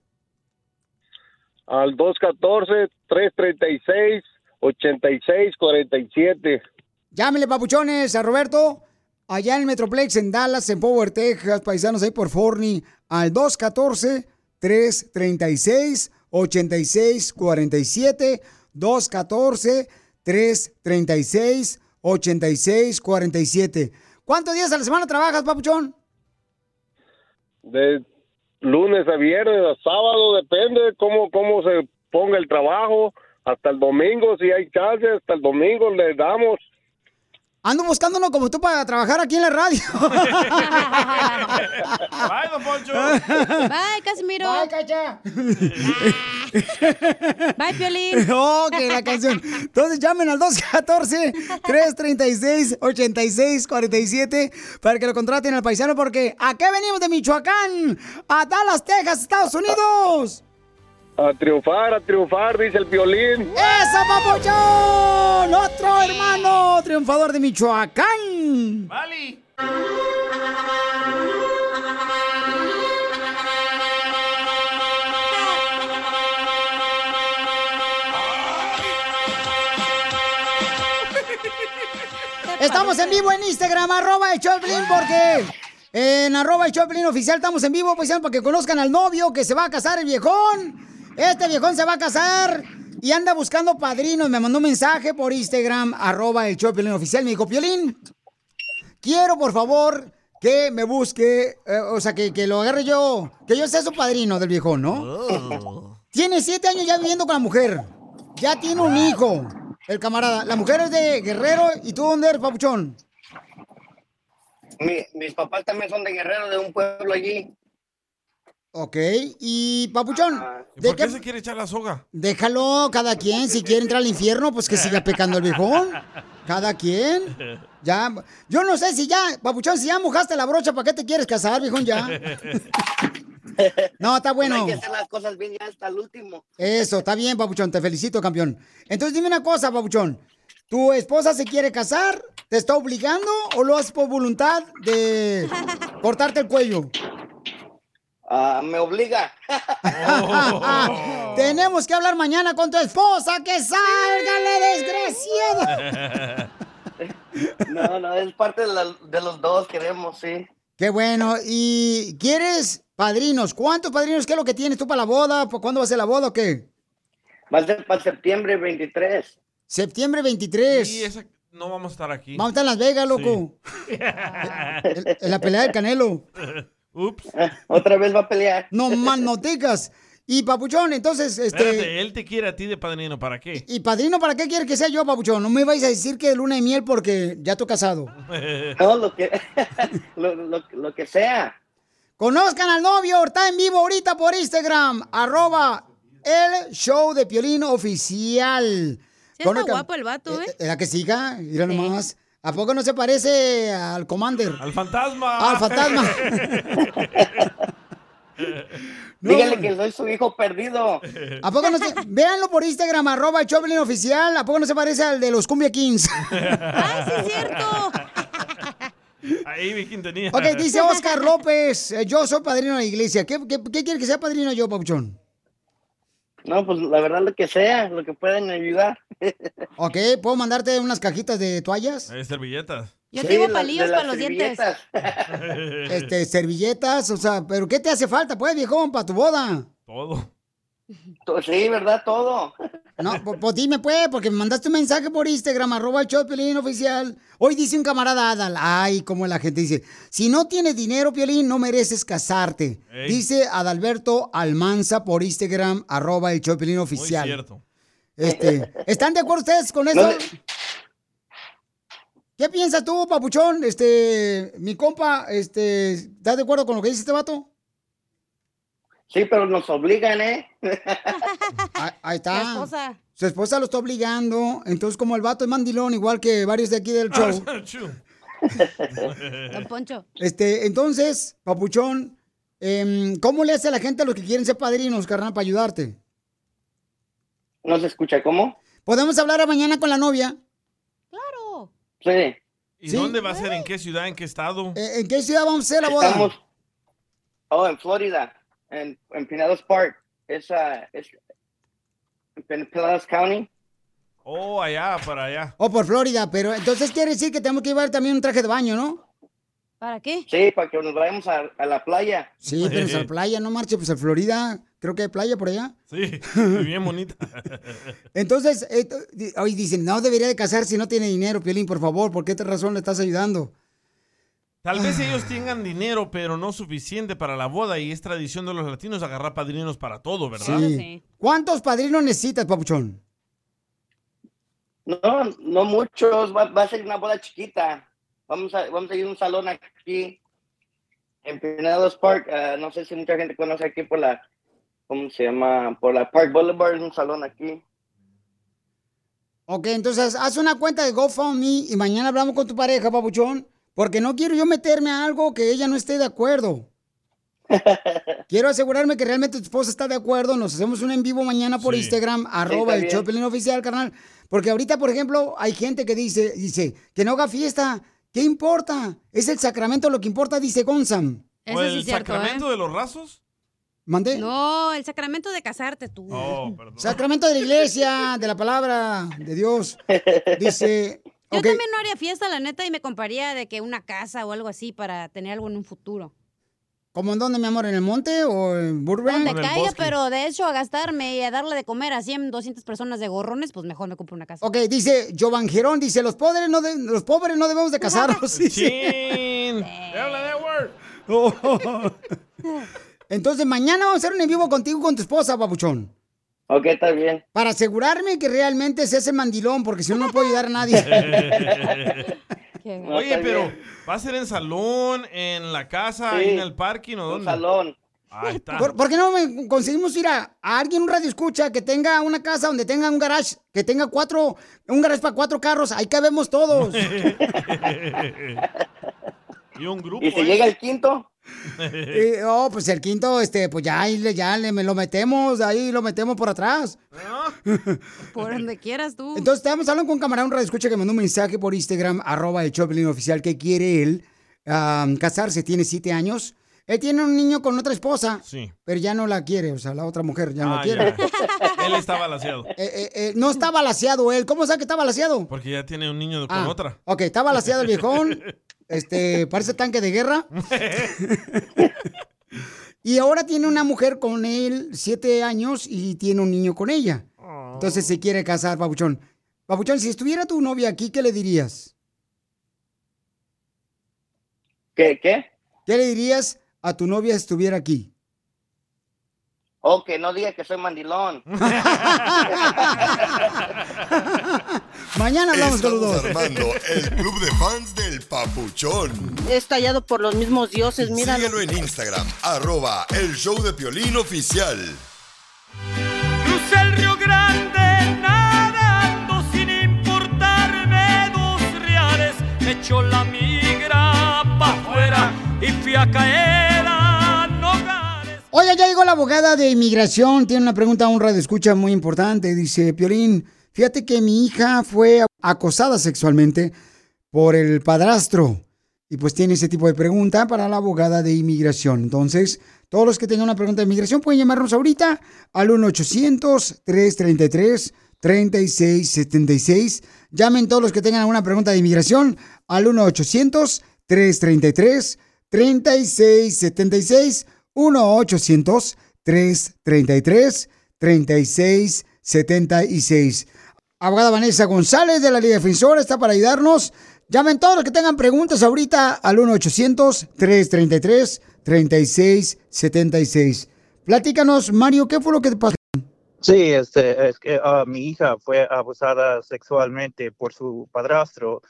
Al 214-336-8647. Llámenle, papuchones, a Roberto, allá en el Metroplex, en Dallas, en Power, Texas, paisanos ahí por Forney, al 214-336-8647, 214-336-8647. ¿Cuántos días a la semana trabajas, papuchón? De lunes a viernes, a sábado, depende cómo, cómo se ponga el trabajo. Hasta el domingo, si hay chance, hasta el domingo le damos. Ando buscando uno como tú para trabajar aquí en la radio. Bye, don Poncho. Bye, Casimiro. Bye, Cacha. Bye, Piolín. Oh, que la canción. Entonces llamen al 214-336-8647 para que lo contraten al paisano porque acá venimos de Michoacán, a Dallas, Texas, Estados Unidos. A triunfar, a triunfar, dice el violín. ¡Eso, papuchón! Otro hermano triunfador de Michoacán. Vali. Estamos en vivo en Instagram, arroba el Choplin, porque en arroba el Choplin oficial estamos en vivo, pues para que conozcan al novio que se va a casar, el viejón. Este viejón se va a casar y anda buscando padrinos. Me mandó un mensaje por Instagram, arroba el Choplin oficial. Me dijo, Piolín, quiero por favor que me busque, eh, o sea, que, que lo agarre yo, que yo sea su padrino del viejón, ¿no? Oh. Tiene siete años ya viviendo con la mujer. Ya tiene un hijo, el camarada. La mujer es de Guerrero, ¿y tú dónde eres, papuchón? Mi- mis papás también son de Guerrero, de un pueblo allí. Ok, y papuchón, ¿Y ¿de por qué qué- se quiere echar la soga? déjalo cada quien, si quiere entrar al infierno, pues que siga pecando el viejón. Cada quien. Ya, yo no sé si ya, papuchón, si ya mojaste la brocha, ¿para qué te quieres casar, viejón, ya? No, está bueno. Hay que hacer las cosas bien ya hasta el último. Eso, está bien, papuchón, te felicito, campeón. Entonces dime una cosa, papuchón. ¿Tu esposa se quiere casar? ¿Te está obligando o lo haces por voluntad de cortarte el cuello? Ah, me obliga. Tenemos que hablar mañana con tu esposa. ¡Que salga la desgraciada! No, no, es parte de, la- de los dos, queremos, sí. Qué bueno. ¿Y quieres padrinos? ¿Cuántos padrinos? ¿Qué es lo que tienes tú para la boda? ¿Por ¿Cuándo va a ser la boda o qué? Va a ser para septiembre 23. Septiembre 23. Y esa no vamos a estar aquí. Vamos a estar en Las Vegas, loco. En, en la pelea del Canelo. Ups. Otra vez va a pelear. No más noticas. Y papuchón, entonces, este. Espérate, él te quiere a ti de padrino, ¿para qué? ¿Y padrino para qué quiere que sea yo, papuchón? No me vais a decir que de luna de miel porque ya estoy casado. No, lo que, lo, lo- lo que sea. Conozcan al novio, está en vivo ahorita por Instagram, arroba el show de Piolín oficial. Sí está Conozcan- guapo el vato, ¿eh? ¿Era que siga? Mira nomás. ¿A poco no se parece al Commander? Al fantasma. Al fantasma. No. Dígale que soy su hijo perdido. ¿A poco no se... Véanlo por Instagram, arroba el Choplin oficial. ¿A poco no se parece al de los Cumbia Kings? ¡Ay, sí es cierto! Ahí vi quién tenía. ok, dice Oscar López, eh, yo soy padrino de la iglesia. ¿Qué, qué, qué quiere que sea padrino yo, Papuchón? No, pues la verdad lo que sea, lo que pueden ayudar. Ok, ¿puedo mandarte unas cajitas de toallas? Hay servilletas. Yo Sí, tengo palillos para los dientes. servilletas. Este, servilletas, o sea, ¿pero qué te hace falta, pues, viejón, para tu boda? Todo. Sí, ¿verdad? Todo. No, pues, pues dime, pues, porque me mandaste un mensaje por Instagram, arroba el show Piolín oficial. Hoy dice un camarada Adal, ay, como la gente dice, si no tienes dinero, Piolín, no mereces casarte. Ey. Dice Adalberto Almanza por Instagram, arroba el show Piolín Muy oficial. cierto. Este, ¿Están de acuerdo ustedes con? No le- ¿Qué piensas tú, papuchón? Este, mi compa, este, ¿estás de acuerdo con lo que dice este vato? Sí, pero nos obligan, ¿eh? Ahí, ahí está. La esposa. Su esposa lo está obligando. Entonces, como el vato es mandilón, igual que varios de aquí del Ah, show. Don Poncho. Este, entonces, papuchón, em, ¿cómo le hace a la gente a los que quieren ser padrinos, carnal, para ayudarte? ¿No se escucha cómo? ¿Podemos hablar a mañana con la novia? Claro. Sí. ¿Y Sí. dónde va a ser? ¿En qué ciudad? ¿En qué estado? Eh, ¿En qué ciudad vamos a hacer la boda? Estamos. Oh, en Florida, en, en Pinellas Park. Es, ah, es en Pin- Pinellas County. Oh, allá, para allá. O por Florida, pero entonces quiere decir que tenemos que llevar también un traje de baño, ¿no? ¿Para qué? Sí, para que nos vayamos a, a la playa. Sí, pero es a la playa, no marche, pues a Florida, creo que hay playa por allá. Sí, bien bonita. Entonces, eh, hoy dicen, no debería de casar si no tiene dinero, Piolín, por favor, ¿por qué te razón le estás ayudando? Tal vez ellos tengan dinero, pero no suficiente para la boda y es tradición de los latinos agarrar padrinos para todo, ¿verdad? Sí. ¿Cuántos padrinos necesitas, papuchón? No, no muchos. Va, va a ser una boda chiquita. Vamos a, vamos a ir a un salón aquí en Pinellas Park. ah, no sé si mucha gente conoce aquí por la, ¿cómo se llama? Por la Park Boulevard, es un salón aquí. Ok, entonces haz una cuenta de GoFundMe y mañana hablamos con tu pareja, papuchón, porque no quiero yo meterme a algo que ella no esté de acuerdo. Quiero asegurarme que realmente tu esposa está de acuerdo. Nos hacemos un en vivo mañana por Sí. Instagram, arroba está el. Choplin oficial, carnal. Porque ahorita, por ejemplo, hay gente que dice, dice, que no haga fiesta. ¿Qué importa? Es el sacramento lo que importa, dice Gonzam. Eso ¿O sí el es cierto, sacramento ¿eh? de los rasos? ¿Mandé? No, el sacramento de casarte tú. Oh, perdón. Sacramento de la iglesia, de la palabra de Dios. Dice, Yo también no haría fiesta, la neta, y me compraría de que una casa o algo así para tener algo en un futuro. ¿Cómo en dónde, mi amor? ¿En el monte o en Burbank? Donde caiga, pero de hecho a gastarme y a darle de comer a 100, 200 personas de gorrones, pues mejor me compro una casa. Ok, dice Jovan Gerón, dice, los pobres no, de- los pobres no debemos de casarnos. dice. Chin. Habla de word. Oh. Entonces, mañana vamos a hacer un en vivo contigo y con tu esposa, papuchón. Ok, está bien. Para asegurarme que realmente se ese mandilón, porque si no, no puedo ayudar a nadie. Oye, pero ¿va a ser en salón, en la casa, ahí en el parking o dónde? salón. Ahí está. ¿Por, por qué no me conseguimos ir a, a alguien, un radio escucha, que tenga una casa donde tenga un garage, que tenga cuatro, un garage para cuatro carros? Ahí cabemos todos. y un grupo. ¿Y si ¿eh? llega el quinto? Eh, oh, pues el quinto, este, pues ya ahí le, ya le, me lo metemos, ahí lo metemos por atrás. Por donde quieras tú. Entonces, estamos hablando con un camarada, un radio escucha que mandó un mensaje por Instagram, arroba el Choplin oficial, que quiere él am, casarse, tiene siete años. Él tiene un niño con otra esposa, Sí. pero ya no la quiere, o sea, la otra mujer ya no la Ah, quiere. ya. Él está balanceado. Eh, eh, eh, no está balaseado él. ¿Cómo sabe que está balaseado? Porque ya tiene un niño con Ah, otra. Ok, está balaseado el viejón. Este, parece tanque de guerra. Y ahora tiene una mujer con él, siete años, y tiene un niño con ella. Entonces se quiere casar, Papuchón. Papuchón, si estuviera tu novia aquí, ¿qué le dirías? ¿Qué, qué? ¿Qué le dirías a tu novia estuviera aquí? Oh, que no diga que soy mandilón. Mañana hablamos con los Estamos dos. armando el club de fans del Papuchón. Es tallado por los mismos dioses, míralo. Síguelo en Instagram, arroba el show de Piolín oficial. Crucé el Río Grande nadando sin importarme dos reales. Me echó la migra pa' y fui a caer a Nogales. Oye, ya llegó la abogada de inmigración. Tiene una pregunta a un radio escucha muy importante. Dice, Piolín, fíjate que mi hija fue acosada sexualmente por el padrastro. Y pues tiene ese tipo de pregunta para la abogada de inmigración. Entonces, todos los que tengan una pregunta de inmigración pueden llamarnos ahorita al 1-800-333-3676. Llamen todos los que tengan alguna pregunta de inmigración al 1-800-333-3676. 1-800-333-3676. Abogada Vanessa González de la Liga Defensora está para ayudarnos. Llamen todos los que tengan preguntas ahorita al 1-800-333-3676. Platícanos, Mario, ¿qué fue lo que te pasó? Sí, este, es que ah, mi hija fue abusada sexualmente por su padrastro.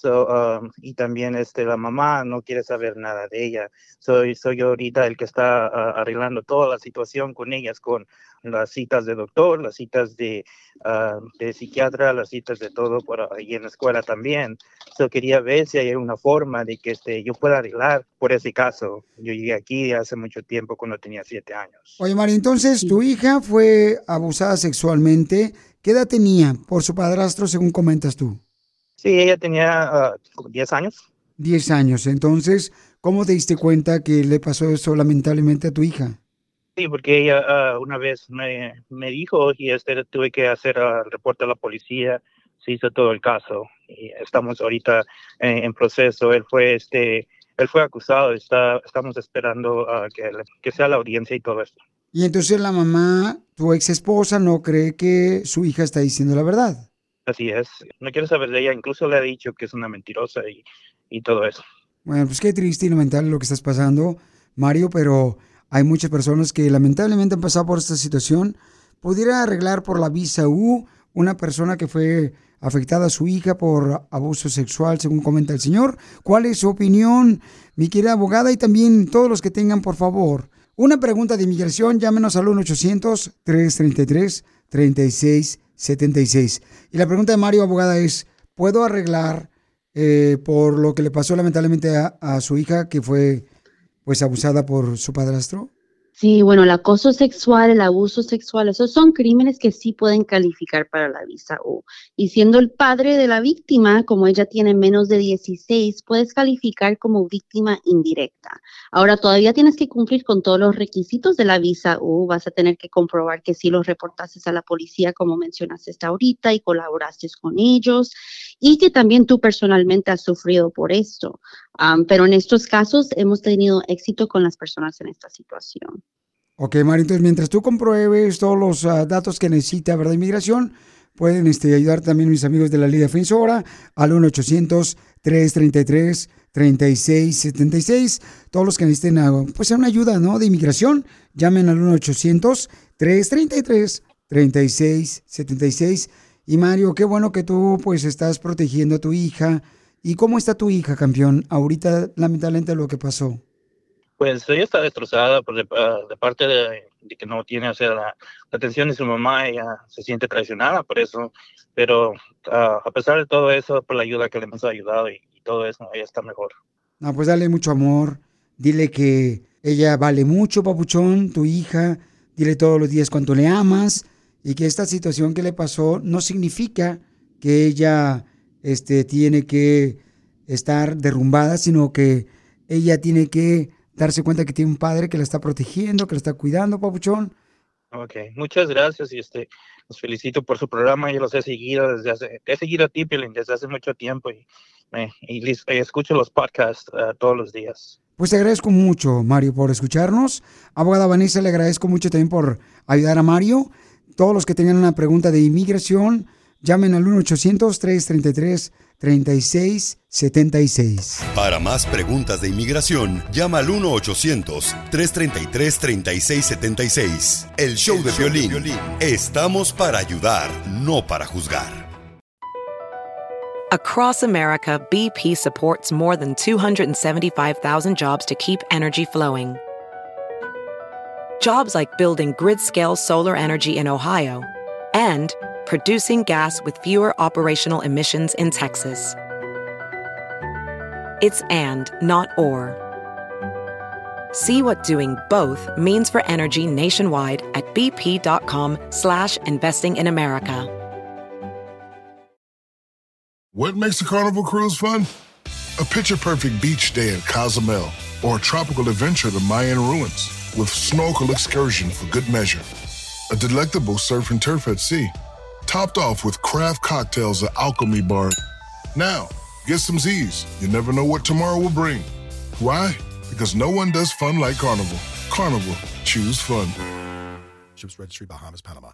So, um, y también este, la mamá no quiere saber nada de ella. Soy, soy yo ahorita el que está ah, arreglando toda la situación con ellas, con las citas de doctor, las citas de, ah, de psiquiatra, las citas de todo por ahí en la escuela también. So, quería ver si hay una forma de que este, yo pueda arreglar por ese caso. Yo llegué aquí hace mucho tiempo cuando tenía siete años. Oye, Mario, entonces tu hija fue abusada sexualmente. ¿Qué edad tenía por su padrastro, según comentas tú? Sí, ella tenía ah, 10 años. 10 años. Entonces, ¿cómo te diste cuenta que le pasó eso lamentablemente a tu hija? Sí, porque ella ah, una vez me, me dijo y este, tuve que hacer ah, el reporte a la policía, se hizo todo el caso y estamos ahorita en, en proceso. Él fue este, él fue acusado, está, estamos esperando ah, que, que sea la audiencia y todo esto. Y entonces la mamá, tu ex esposa, no cree que su hija está diciendo la verdad. Así es, no quiero saber de ella, incluso le ha dicho que es una mentirosa y, y todo eso. Bueno, pues qué triste y lamentable lo que estás pasando, Mario, pero hay muchas personas que lamentablemente han pasado por esta situación. Pudiera arreglar por la visa U una persona que fue afectada a su hija por abuso sexual, según comenta el señor. ¿Cuál es su opinión, mi querida abogada? Y también todos los que tengan, por favor, una pregunta de inmigración, llámenos al 1-800-333-3676. Y la pregunta de Mario, abogada, es, ¿puedo arreglar eh, por lo que le pasó lamentablemente a, a su hija que fue pues abusada por su padrastro? Sí, bueno, el acoso sexual, el abuso sexual, esos son crímenes que sí pueden calificar para la visa U. Y siendo el padre de la víctima, como ella tiene menos de 16, puedes calificar como víctima indirecta. Ahora, todavía tienes que cumplir con todos los requisitos de la visa U. Vas a tener que comprobar que sí los reportaste a la policía, como mencionaste hasta ahorita, y colaboraste con ellos, y que también tú personalmente has sufrido por esto. Pero en estos casos hemos tenido éxito con las personas en esta situación. Ok, Mari, entonces mientras tú compruebes todos los ah, datos que necesita, ¿verdad? Inmigración, pueden este, ayudar también mis amigos de la Liga Defensora al 1-800-333-3676. Todos los que necesiten ah, pues, una ayuda, ¿no? De inmigración, llamen al 1-800-333-3676. Y Mario, qué bueno que tú pues estás protegiendo a tu hija. ¿Y cómo está tu hija, campeón? Ahorita, lamentablemente, lo que pasó. Pues ella está destrozada por de, ah, de parte de, de que no tiene o sea, la, la atención de su mamá, ella se siente traicionada por eso, pero ah, a pesar de todo eso, por la ayuda que le hemos ayudado y, y todo eso, ella está mejor. No, pues dale mucho amor. Dile que ella vale mucho, papuchón, tu hija. Dile todos los días cuánto le amas y que esta situación que le pasó no significa que ella este, tiene que estar derrumbada, sino que ella tiene que darse cuenta que tiene un padre que la está protegiendo, que la está cuidando, papuchón. Ok, muchas gracias y este, los felicito por su programa. Yo los he seguido desde hace, he seguido a desde hace mucho tiempo y, me- y y escucho los podcasts ah, todos los días. Pues te agradezco mucho, Mario, por escucharnos. Abogada Vanessa, le agradezco mucho también por ayudar a Mario. Todos los que tengan una pregunta de inmigración, llamen al 1-800-333-3676. Para más preguntas de inmigración, llama al 1-800-333-3676. El show de violín. Estamos para ayudar, no para juzgar. Across America, BP supports more than 275,000 jobs to keep energy flowing. Jobs like building grid scale solar energy in Ohio and producing gas with fewer operational emissions in Texas. It's and, not or. See what doing both means for energy nationwide at bp.com slash investing in America. What makes a carnival cruise fun? A picture perfect beach day at Cozumel or a tropical adventure to Mayan ruins with snorkel excursion for good measure. A delectable surf and turf at sea, topped off with craft cocktails at Alchemy Bar. Now, get some Z's. You never know what tomorrow will bring. Why? Because no one does fun like Carnival. Carnival, choose fun. Ships Registry, Bahamas, Panama.